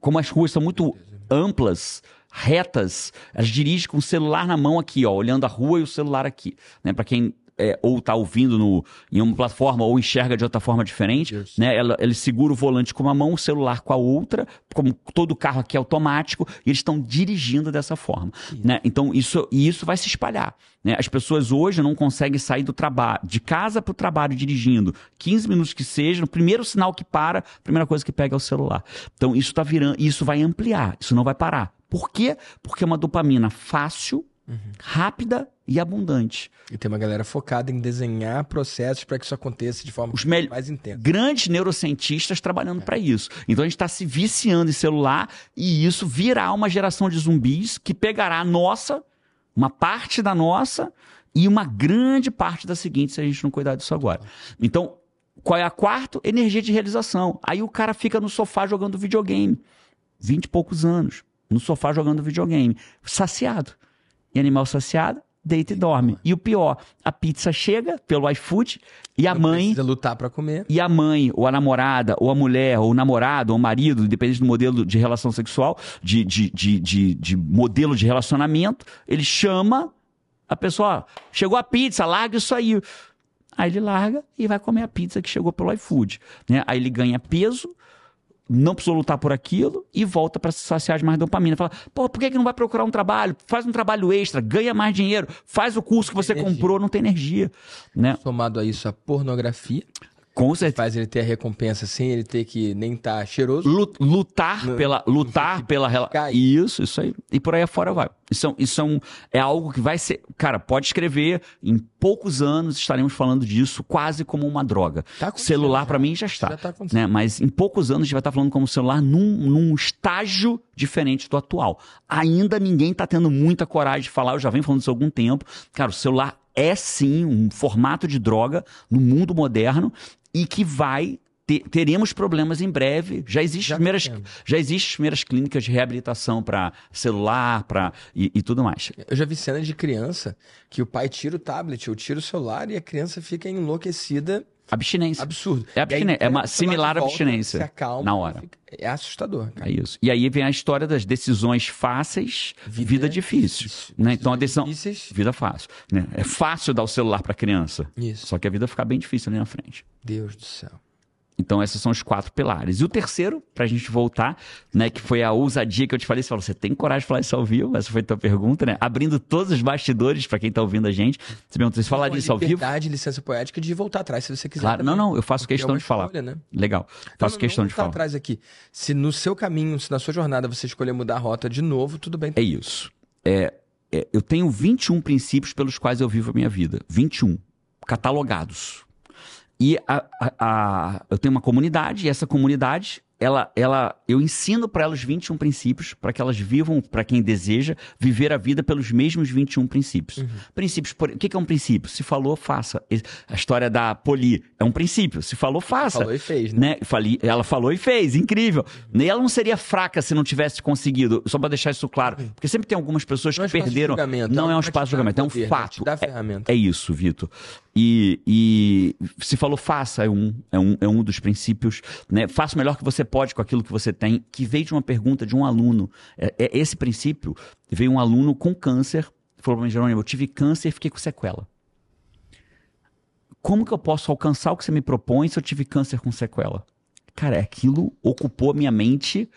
como as ruas são muito amplas, retas, elas dirigem com o celular na mão aqui, ó, olhando a rua e o celular aqui, né? Para quem é, ou tá ouvindo no, em uma plataforma ou enxerga de outra forma diferente, Deus. né? Ela, ele segura o volante com uma mão, o celular com a outra, como todo carro aqui é automático, e eles estão dirigindo dessa forma, né? Então isso e isso vai se espalhar, né? As pessoas hoje não conseguem sair do trabalho, de casa para o trabalho dirigindo, 15 minutos que seja, no primeiro sinal que para, a primeira coisa que pega é o celular. Então isso tá virando, isso vai ampliar, isso não vai parar. Por quê? Porque é uma dopamina fácil, rápida e abundante. E tem uma galera focada em desenhar processos para que isso aconteça de forma Os mel- mais intensa. grandes neurocientistas trabalhando para isso. Então a gente está se viciando em celular e isso virá uma geração de zumbis que pegará a nossa, uma parte da nossa e uma grande parte da seguinte se a gente não cuidar disso agora. Então, qual é a quarta? Energia de realização. Aí o cara fica no sofá jogando videogame. Vinte e poucos anos. No sofá jogando videogame. Saciado. E animal saciado, deita e dorme. E o pior, a pizza chega pelo iFood e a Não mãe Precisa lutar para comer. e a mãe, ou a namorada, ou a mulher, ou o namorado, ou o marido, independente do modelo de relação sexual, de, de, de, de, de modelo de relacionamento, ele chama a pessoa, chegou a pizza, larga isso aí. Aí ele larga e vai comer a pizza que chegou pelo iFood. Né? Aí ele ganha peso, não precisou lutar por aquilo e volta para se saciar de mais dopamina. Fala, pô, por que, que não vai procurar um trabalho? Faz um trabalho extra, ganha mais dinheiro, faz o curso que você energia. comprou, não tem energia. Né? Somado a isso, a pornografia, Com certeza. faz ele ter a recompensa sem ele ter que nem estar cheiroso. Lu- lutar No- pela lutar pela rela- Cai. isso isso aí e por aí afora vai isso, isso é, um- é algo que vai ser cara pode escrever em poucos anos estaremos falando disso quase como uma droga Tá celular para mim já está já tá acontecendo. né mas em poucos anos a gente vai estar falando como celular num, num estágio diferente do atual ainda ninguém está tendo muita coragem de falar eu já venho falando isso há algum tempo cara o celular é sim um formato de droga no mundo moderno e que vai ter- teremos problemas em breve. Já existem primeiras, temos. já existem as primeiras clínicas de reabilitação para celular, para e, e tudo mais. Eu já vi cenas de criança que o pai tira o tablet ou tira o celular e a criança fica enlouquecida. Abstinência. Absurdo. É abstinência, E aí, é uma similar volta, abstinência, Se acalma. na hora. fica- É assustador, cara. É isso. E aí vem a história das decisões fáceis, vida, difícil. Né? Então a decisão. Difíceis. Vida fácil. Né? É fácil dar o celular para criança. Isso. Só que a vida fica bem difícil ali na frente. Deus do céu. Então, esses são os quatro pilares. E o terceiro, pra gente voltar, né, que foi a ousadia que eu te falei, você falou, você tem coragem de falar isso ao vivo? Essa foi a tua pergunta, né? Abrindo todos os bastidores pra quem tá ouvindo a gente. Você perguntou, você falaria isso ao vivo? Liberdade, licença poética de voltar atrás se você quiser. Claro, não, também. não, eu faço Porque é questão uma de falar. escolha, né? Legal. Faço Não, questão não de falar. atrás aqui. Se no seu caminho, se na sua jornada você escolher mudar a rota de novo, tudo bem. É isso. É, é, eu tenho 21 princípios pelos quais eu vivo a minha vida. 21. Catalogados. E a- a- a- eu tenho uma comunidade, e essa comunidade, ela, ela, eu ensino para elas 21 princípios, para que elas vivam, para quem deseja, viver a vida pelos mesmos 21 princípios. Princípios, por, o que que é um princípio? Se falou, faça. A história da Poli é um princípio. Se falou, faça Falou e fez, né? né? Falei, ela falou e fez, incrível. E ela não seria fraca se não tivesse conseguido, só para deixar isso claro. Porque sempre tem algumas pessoas Não é que de perderam. não é um espaço de julgamento, é um vai fato. É-. É, isso, Vitor. E, e se falou faça, é um, é um, é um dos princípios. Né? Faça o melhor que você pode com aquilo que você tem, que veio de uma pergunta de um aluno. É, é esse princípio veio um aluno com câncer, falou para mim, Jerônimo, eu tive câncer e fiquei com sequela. Como que eu posso alcançar o que você me propõe se eu tive câncer com sequela? Cara, aquilo ocupou a minha mente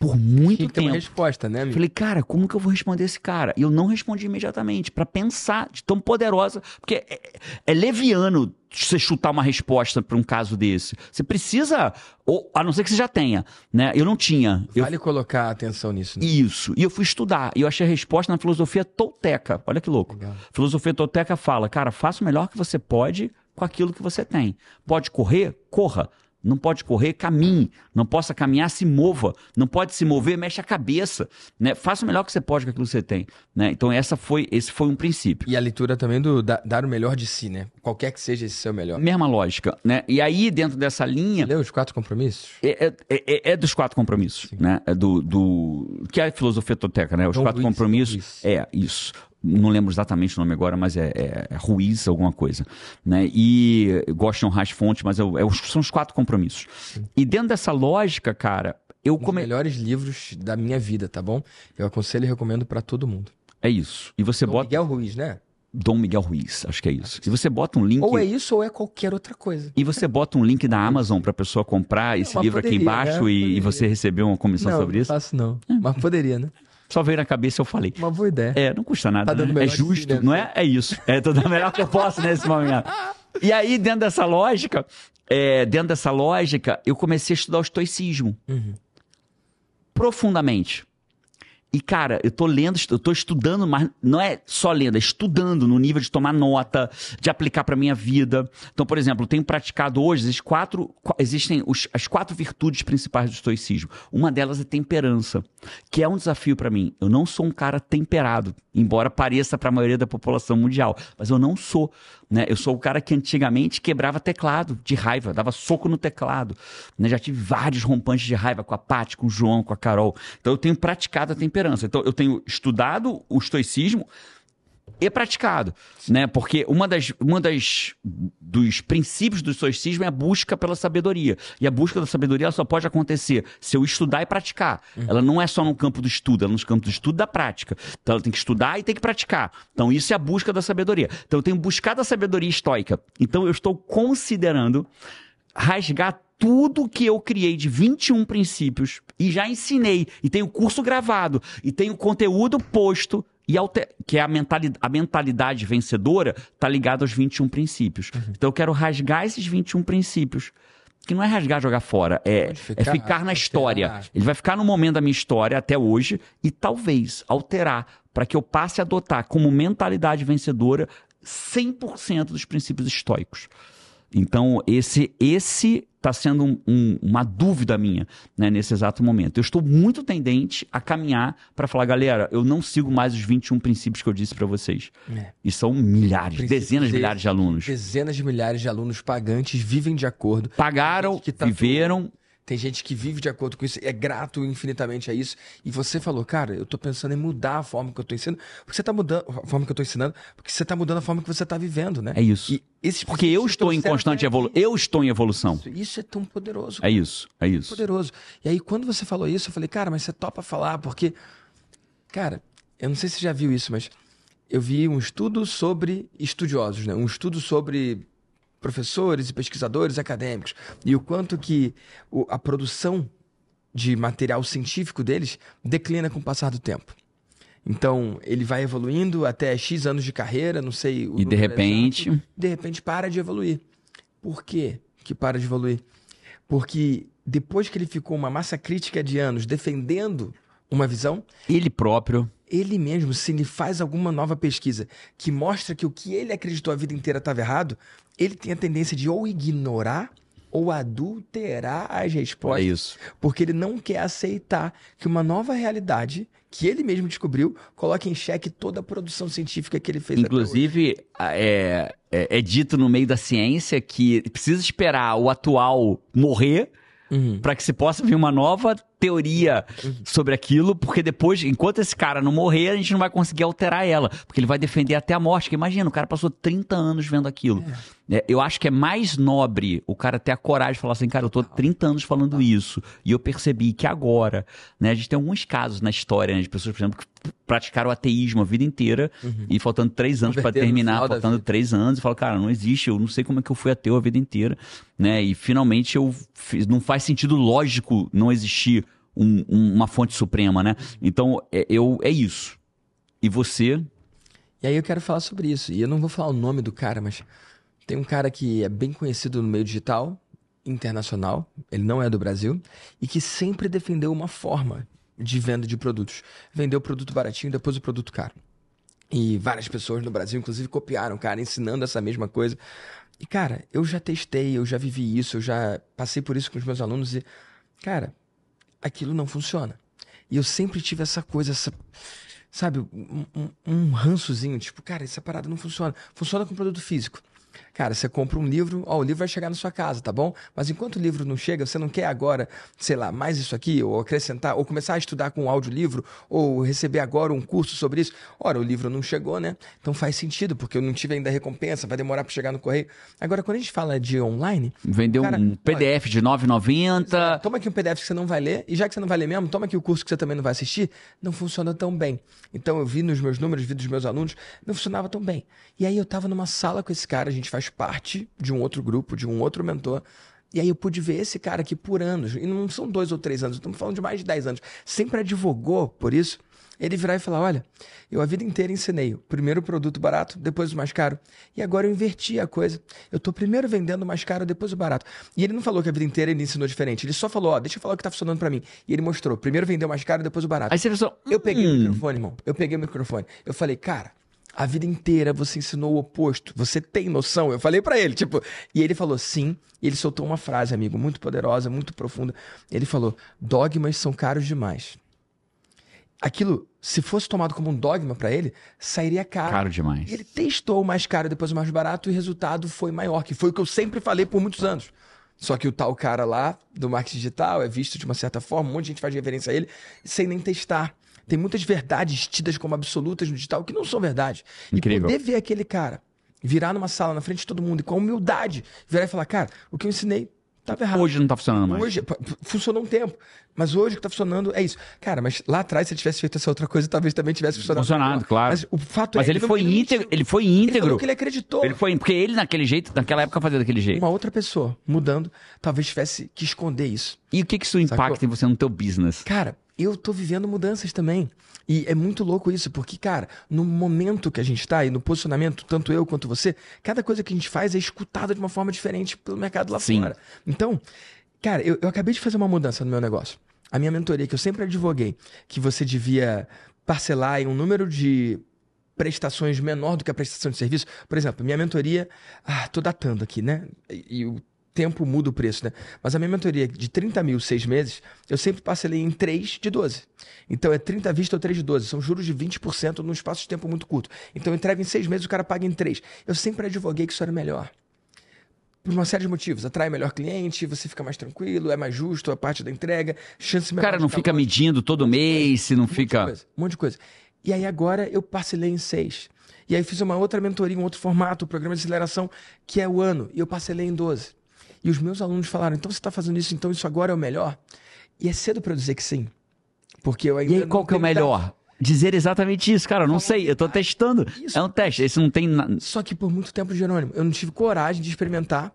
por muito tempo. uma resposta, né, amigo? Falei, cara, como que eu vou responder esse cara? E eu não respondi imediatamente, para pensar de tão poderosa, porque é, é leviano você chutar uma resposta para um caso desse. Você precisa, ou, a não ser que você já tenha, né? Eu não tinha. Vale eu... colocar atenção nisso. Né? Isso. E eu fui estudar. E eu achei a resposta na filosofia tolteca. Olha que louco. Legal. Filosofia tolteca fala, cara, faça o melhor que você pode com aquilo que você tem. Pode correr? Corra. Não pode correr, caminhe. Não possa caminhar, se mova. Não pode se mover, mexe a cabeça. Né? Faça o melhor que você pode com aquilo que você tem. Né? Então, essa foi, esse foi um princípio. E a leitura também do da, dar o melhor de si, né? Qualquer que seja esse seu melhor. Mesma lógica. Né? E aí, dentro dessa linha. Leu os quatro compromissos? É, é, é, é dos quatro compromissos. Né? É do, do. Que é a filosofia toteca, né? Os Dom quatro Luiz, compromissos. É, isso não lembro exatamente o nome agora, mas é, é, é Ruiz, alguma coisa. Né? E gosto de honrar as fontes, mas é, é, são os quatro compromissos. Sim. E dentro dessa lógica, cara, eu come... melhores livros da minha vida, tá bom? Eu aconselho e recomendo para todo mundo. É isso. E você Dom bota. Miguel Ruiz, né? Dom Miguel Ruiz, acho que é isso. E você bota um link. Ou é isso ou é qualquer outra coisa. E você bota um link da *laughs* Amazon para a pessoa comprar esse livro poderia, aqui embaixo né? e, e, você receber uma comissão não, sobre isso? Não, faço não. Mas poderia, né? Só veio na cabeça eu falei. Uma boa ideia. É, não custa nada. Tá né? É justo, si, não é? É isso. É tudo melhor que eu posso nesse momento. E aí, dentro dessa lógica, é, dentro dessa lógica, eu comecei a estudar o estoicismo. Uhum. Profundamente. E, cara, eu tô lendo, eu tô estudando, mas não é só lendo, é estudando no nível de tomar nota, de aplicar para minha vida. Então, por exemplo, eu tenho praticado hoje, existem, quatro, existem os, as quatro virtudes principais do estoicismo. Uma delas é temperança, que é um desafio para mim. Eu não sou um cara temperado, embora pareça para a maioria da população mundial, mas eu não sou. Né? Eu sou o cara que antigamente quebrava teclado de raiva, dava soco no teclado. Né? Já tive vários rompantes de raiva com a Paty, com o João, com a Carol. Então eu tenho praticado a temperança. Então eu tenho estudado o estoicismo e praticado, né? Porque uma das, uma das dos princípios do estoicismo é a busca pela sabedoria. E a busca da sabedoria só pode acontecer se eu estudar e praticar. Uhum. Ela não é só no campo do estudo, ela é no campo do estudo da prática. Então ela tem que estudar e tem que praticar. Então isso é a busca da sabedoria. Então eu tenho buscado a sabedoria estoica. Então eu estou considerando rasgar tudo que eu criei de 21 princípios e já ensinei, e tenho curso gravado, e tenho conteúdo posto e alter... que é a mentalidade, a mentalidade vencedora, está ligada aos 21 princípios. Uhum. Então eu quero rasgar esses 21 princípios. Que não é rasgar, jogar fora, é ficar, é ficar na história. Ele vai ficar no momento da minha história até hoje e talvez alterar para que eu passe a adotar como mentalidade vencedora 100% dos princípios estoicos. Então, esse esse está sendo um, um, uma dúvida minha né, nesse exato momento. Eu estou muito tendente a caminhar para falar, galera, eu não sigo mais os 21 princípios que eu disse para vocês. É. E são milhares, Princípios dezenas de milhares de alunos. Dezenas de milhares de alunos pagantes vivem de acordo. Pagaram, tá viveram, tem gente que vive de acordo com isso, é grato infinitamente a isso. E você falou, cara, eu tô pensando em mudar a forma que eu tô ensinando. Porque você tá mudando a forma que eu tô ensinando, porque você tá mudando a forma que você tá vivendo, né? É isso. porque eu estou em constante evolução. Eu estou em evolução. Isso, isso, é tão poderoso. Cara. É isso, é isso. Poderoso. E aí, quando você falou isso, eu falei, cara, mas você topa falar, porque. Cara, eu não sei se você já viu isso, mas eu vi um estudo sobre estudiosos, né? Um estudo sobre professores e pesquisadores acadêmicos e o quanto que o, a produção de material científico deles declina com o passar do tempo. Então, ele vai evoluindo até X anos de carreira, não sei. e de repente. Exato, de repente para de evoluir. Por quê que para de evoluir? Porque depois que ele ficou uma massa crítica de anos defendendo uma visão. Ele próprio. Ele mesmo, se ele faz alguma nova pesquisa que mostra que o que ele acreditou a vida inteira estava errado, ele tem a tendência de ou ignorar ou adulterar as respostas. É isso. Porque ele não quer aceitar que uma nova realidade que ele mesmo descobriu coloque em xeque toda a produção científica que ele fez. Inclusive, é, é, é, dito no meio da ciência que precisa esperar o atual morrer uhum. para que se possa vir uma nova teoria sobre aquilo, porque depois, enquanto esse cara não morrer, a gente não vai conseguir alterar ela, porque ele vai defender até a morte. Porque imagina, o cara passou 30 anos vendo aquilo. É, eu acho que é mais nobre o cara ter a coragem de falar assim, cara, eu tô 30 anos falando isso, e eu percebi que agora, né, a gente tem alguns casos na história, né, de pessoas, por exemplo, que praticaram o ateísmo a vida inteira, e faltando três anos para terminar, faltando três anos, e fala, cara, não existe, eu não sei como é que eu fui ateu a vida inteira, né, e finalmente eu fiz, não faz sentido lógico não existir um- um- uma fonte suprema, né, então é, eu, é isso. E você, E aí eu quero falar sobre isso. E eu não vou falar o nome do cara, mas tem um cara que é bem conhecido no meio digital, internacional, ele não é do Brasil, e que sempre defendeu uma forma de venda de produtos. Vendeu o produto baratinho, depois o produto caro. E várias pessoas no Brasil, inclusive, copiaram, cara, ensinando essa mesma coisa. E, cara, eu já testei, eu já vivi isso, eu já passei por isso com os meus alunos e, cara, aquilo não funciona. E eu sempre tive essa coisa, essa, sabe, um, um, um rançozinho, tipo, cara, essa parada não funciona. Funciona com produto físico. Cara, você compra um livro, ó, o livro vai chegar na sua casa, tá bom? Mas enquanto o livro não chega, você não quer agora, sei lá, mais isso aqui, ou acrescentar, ou começar a estudar com um audiolivro, ou receber agora um curso sobre isso. Ora, o livro não chegou, né? Então faz sentido, porque eu não tive ainda a recompensa, vai demorar para chegar no correio. Agora, quando a gente fala de online, vendeu Cara, um PDF de 9,90, Toma aqui um PDF que você não vai ler, e já que você não vai ler mesmo, toma aqui o curso que você também não vai assistir, não funciona tão bem. Então eu vi nos meus números, vi dos meus alunos, não funcionava tão bem. E aí eu tava numa sala com esse cara, a gente faz parte de um outro grupo, de um outro mentor. E aí eu pude ver esse cara aqui por anos, e não são dois ou três anos, estamos falando de mais de dez anos, sempre advogou por isso. Ele virar e falar: Olha, eu a vida inteira ensinei. Primeiro o produto barato, depois o mais caro. E agora eu inverti a coisa. Eu estou primeiro vendendo o mais caro, depois o barato. E ele não falou que a vida inteira ele ensinou diferente. Ele só falou: Ó, deixa eu falar o que está funcionando para mim. E ele mostrou: primeiro vendeu o mais caro, depois o barato. Aí você pensou, Eu peguei o hum, microfone, irmão. Eu peguei o microfone. Eu falei, cara, a vida inteira você ensinou o oposto. Você tem noção? Eu falei pra ele, tipo. E ele falou sim. E ele soltou uma frase, amigo, muito poderosa, muito profunda. Ele falou: dogmas são caros demais. Aquilo, se fosse tomado como um dogma pra ele, sairia caro. caro demais. Ele testou o mais caro, depois o mais barato, e o resultado foi maior, que foi o que eu sempre falei por muitos anos. Só que o tal cara lá do marketing digital é visto de uma certa forma, um monte de gente faz referência a ele, sem nem testar. Tem muitas verdades tidas como absolutas no digital que não são verdade. Incrível. E poder ver aquele cara virar numa sala na frente de todo mundo e com humildade virar e falar: Cara, o que eu ensinei estava errado. Hoje não tá funcionando mais. Hoje, funcionou um tempo. Mas hoje o que tá funcionando é isso. Cara, mas lá atrás, se ele tivesse feito essa outra coisa, talvez também tivesse funcionado. Funcionado, claro. Mas o fato Mas é ele que foi íntegro, ele foi Ele íntegro. que ele acreditou. Ele foi, porque ele naquele jeito, naquela época fazia daquele jeito. Uma outra pessoa mudando, talvez tivesse que esconder isso. E o que que isso impacta Sacou? em você no teu business? Cara, eu tô vivendo mudanças também. E é muito louco isso, porque, cara, no momento que a gente tá e no posicionamento, tanto eu quanto você, cada coisa que a gente faz é escutada de uma forma diferente pelo mercado lá Sim. fora. Então, cara, eu, eu acabei de fazer uma mudança no meu negócio. A minha mentoria, que eu sempre advoguei, que você devia parcelar em um número de prestações menor do que a prestação de serviço. Por exemplo, minha mentoria, ah, tô datando aqui, né? E, e o tempo muda o preço, né? Mas a minha mentoria de 30 mil, seis meses, eu sempre parcelei em 3 de 12. Então é 30 à vista ou 3 de 12. São juros de 20% num espaço de tempo muito curto. Então eu entrego em seis meses, o cara paga em 3. Eu sempre advoguei que isso era melhor. Por uma série de motivos. Atrai melhor cliente, você fica mais tranquilo, é mais justo a parte da entrega, chance O melhor cara de não fica longe. medindo todo mês, se não Um fica. coisa, um monte de coisa. E aí agora eu parcelei em seis. E aí fiz uma outra mentoria, um outro formato, um programa de aceleração, que é o ano. E eu parcelei em 12. E os meus alunos falaram, então você está fazendo isso, então isso agora é o melhor? E é cedo para eu dizer que sim. Porque eu ainda E aí, qual que é o melhor? Dizer exatamente isso, cara. Eu não sei, eu tô testando. Isso. É um teste. Esse não tem. Só que por muito tempo, Jerônimo, eu não tive coragem de experimentar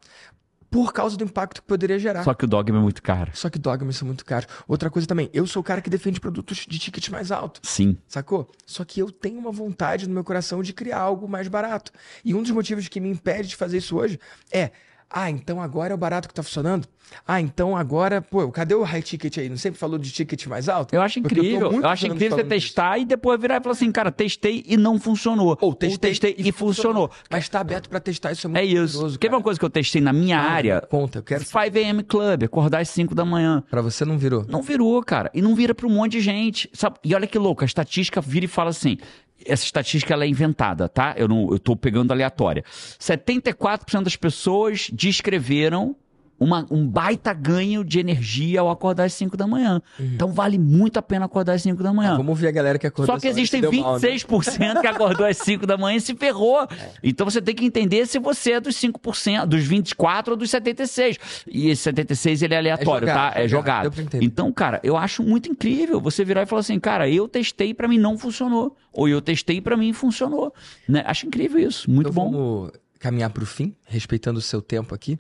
por causa do impacto que poderia gerar. Só que o dogma é muito caro. Só que dogmas são muito caros. Outra coisa também, eu sou o cara que defende produtos de ticket mais alto. Sim. Sacou? Só que eu tenho uma vontade no meu coração de criar algo mais barato. E um dos motivos que me impede de fazer isso hoje é. Ah, então agora é o barato que tá funcionando? Ah, então agora, pô, cadê o high ticket aí? Não sempre falou de ticket mais alto? Eu acho Porque incrível. Eu, muitos acho incrível você testar e depois virar e falar assim, cara, testei e não funcionou. Ou testei, e, funcionou. Mas tá aberto pra testar, isso é muito É isso. poderoso, Quer ver uma coisa que eu testei na minha Ah, área? Conta, eu quero. 5 AM Club, acordar às 5 da manhã. Pra você não virou. Não virou, cara. E não vira pra um monte de gente. Sabe? E olha que louco, a estatística vira e fala assim. Essa estatística ela é inventada, tá? Eu não, eu tô pegando aleatória. 74% das pessoas descreveram uma, um baita ganho de energia ao acordar às 5 da manhã. Então vale muito a pena acordar às 5 da manhã. Ah, vamos ver a galera que acordou Só que existem se deu mal, né? 26% que acordou às 5 da manhã e se ferrou. Então você tem que entender se você é dos 5%, dos 24 ou dos 76. E esse 76 ele é aleatório, É jogado, tá? É jogado, jogado. Então, cara, eu acho muito incrível você virar e falar assim, cara, eu testei e pra mim não funcionou. Ou eu testei e pra mim funcionou. Né? Acho incrível isso. Muito então bom. vamos caminhar pro fim, respeitando o seu tempo aqui.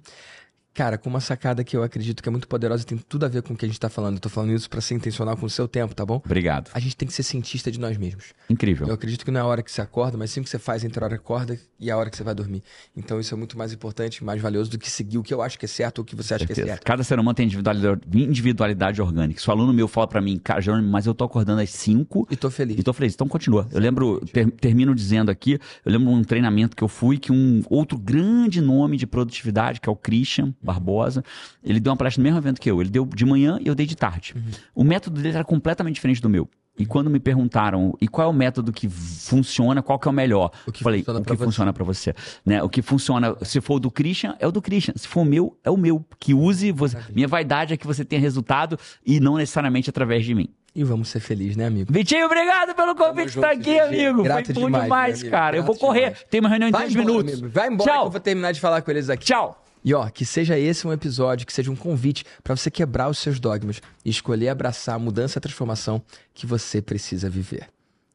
Cara, com uma sacada que eu acredito que é muito poderosa e tem tudo a ver com o que a gente tá falando. Eu tô falando isso pra ser intencional com o seu tempo, tá bom? Obrigado. A gente tem que ser cientista de nós mesmos. Incrível. Eu acredito que não é a hora que você acorda, mas sim o que você faz entre a hora que acorda e a hora que você vai dormir. Então isso é muito mais importante, mais valioso do que seguir o que eu acho que é certo ou o que você acha que é certo. Cada ser humano tem individualidade, individualidade orgânica. Se o aluno meu fala pra mim, cara, Jerônimo, mas eu tô acordando às 5 E tô feliz. E tô feliz. Então continua. Eu lembro, ter- termino dizendo aqui, eu lembro um treinamento que eu fui que um outro grande nome de produtividade, que é o Christian Barbosa, ele deu uma palestra no mesmo evento que eu. Ele deu de manhã e eu dei de tarde. Uhum. O método dele era completamente diferente do meu. E quando me perguntaram, e qual é o método que funciona, qual que é o melhor? O que eu falei, funciona o que funciona pra você. Né? O que funciona, se for o do Christian, é o do Christian. Se for o meu, é o meu. Que use você. Minha vaidade é que você tenha resultado e não necessariamente através de mim. E vamos ser felizes, né, amigo? Vitinho, obrigado pelo convite de estar aqui, GG. amigo. Grato Foi bom demais, demais, cara. eu Grato vou correr. demais. Tem uma reunião em Vai 10 embora, minutos. amigo. Vai embora Tchau. que eu vou terminar de falar com eles aqui. Tchau. E ó, que seja esse um episódio, que seja um convite pra você quebrar os seus dogmas e escolher abraçar a mudança e a transformação que você precisa viver.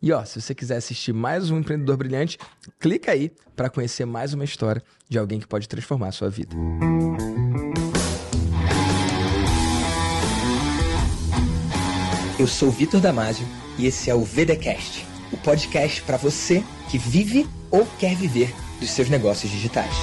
E ó, se você quiser assistir mais um Empreendedor Brilhante, clica aí pra conhecer mais uma história de alguém que pode transformar a sua vida. Eu sou Vitor Damasio e esse é o VDcast, o podcast pra você que vive ou quer viver dos seus negócios digitais.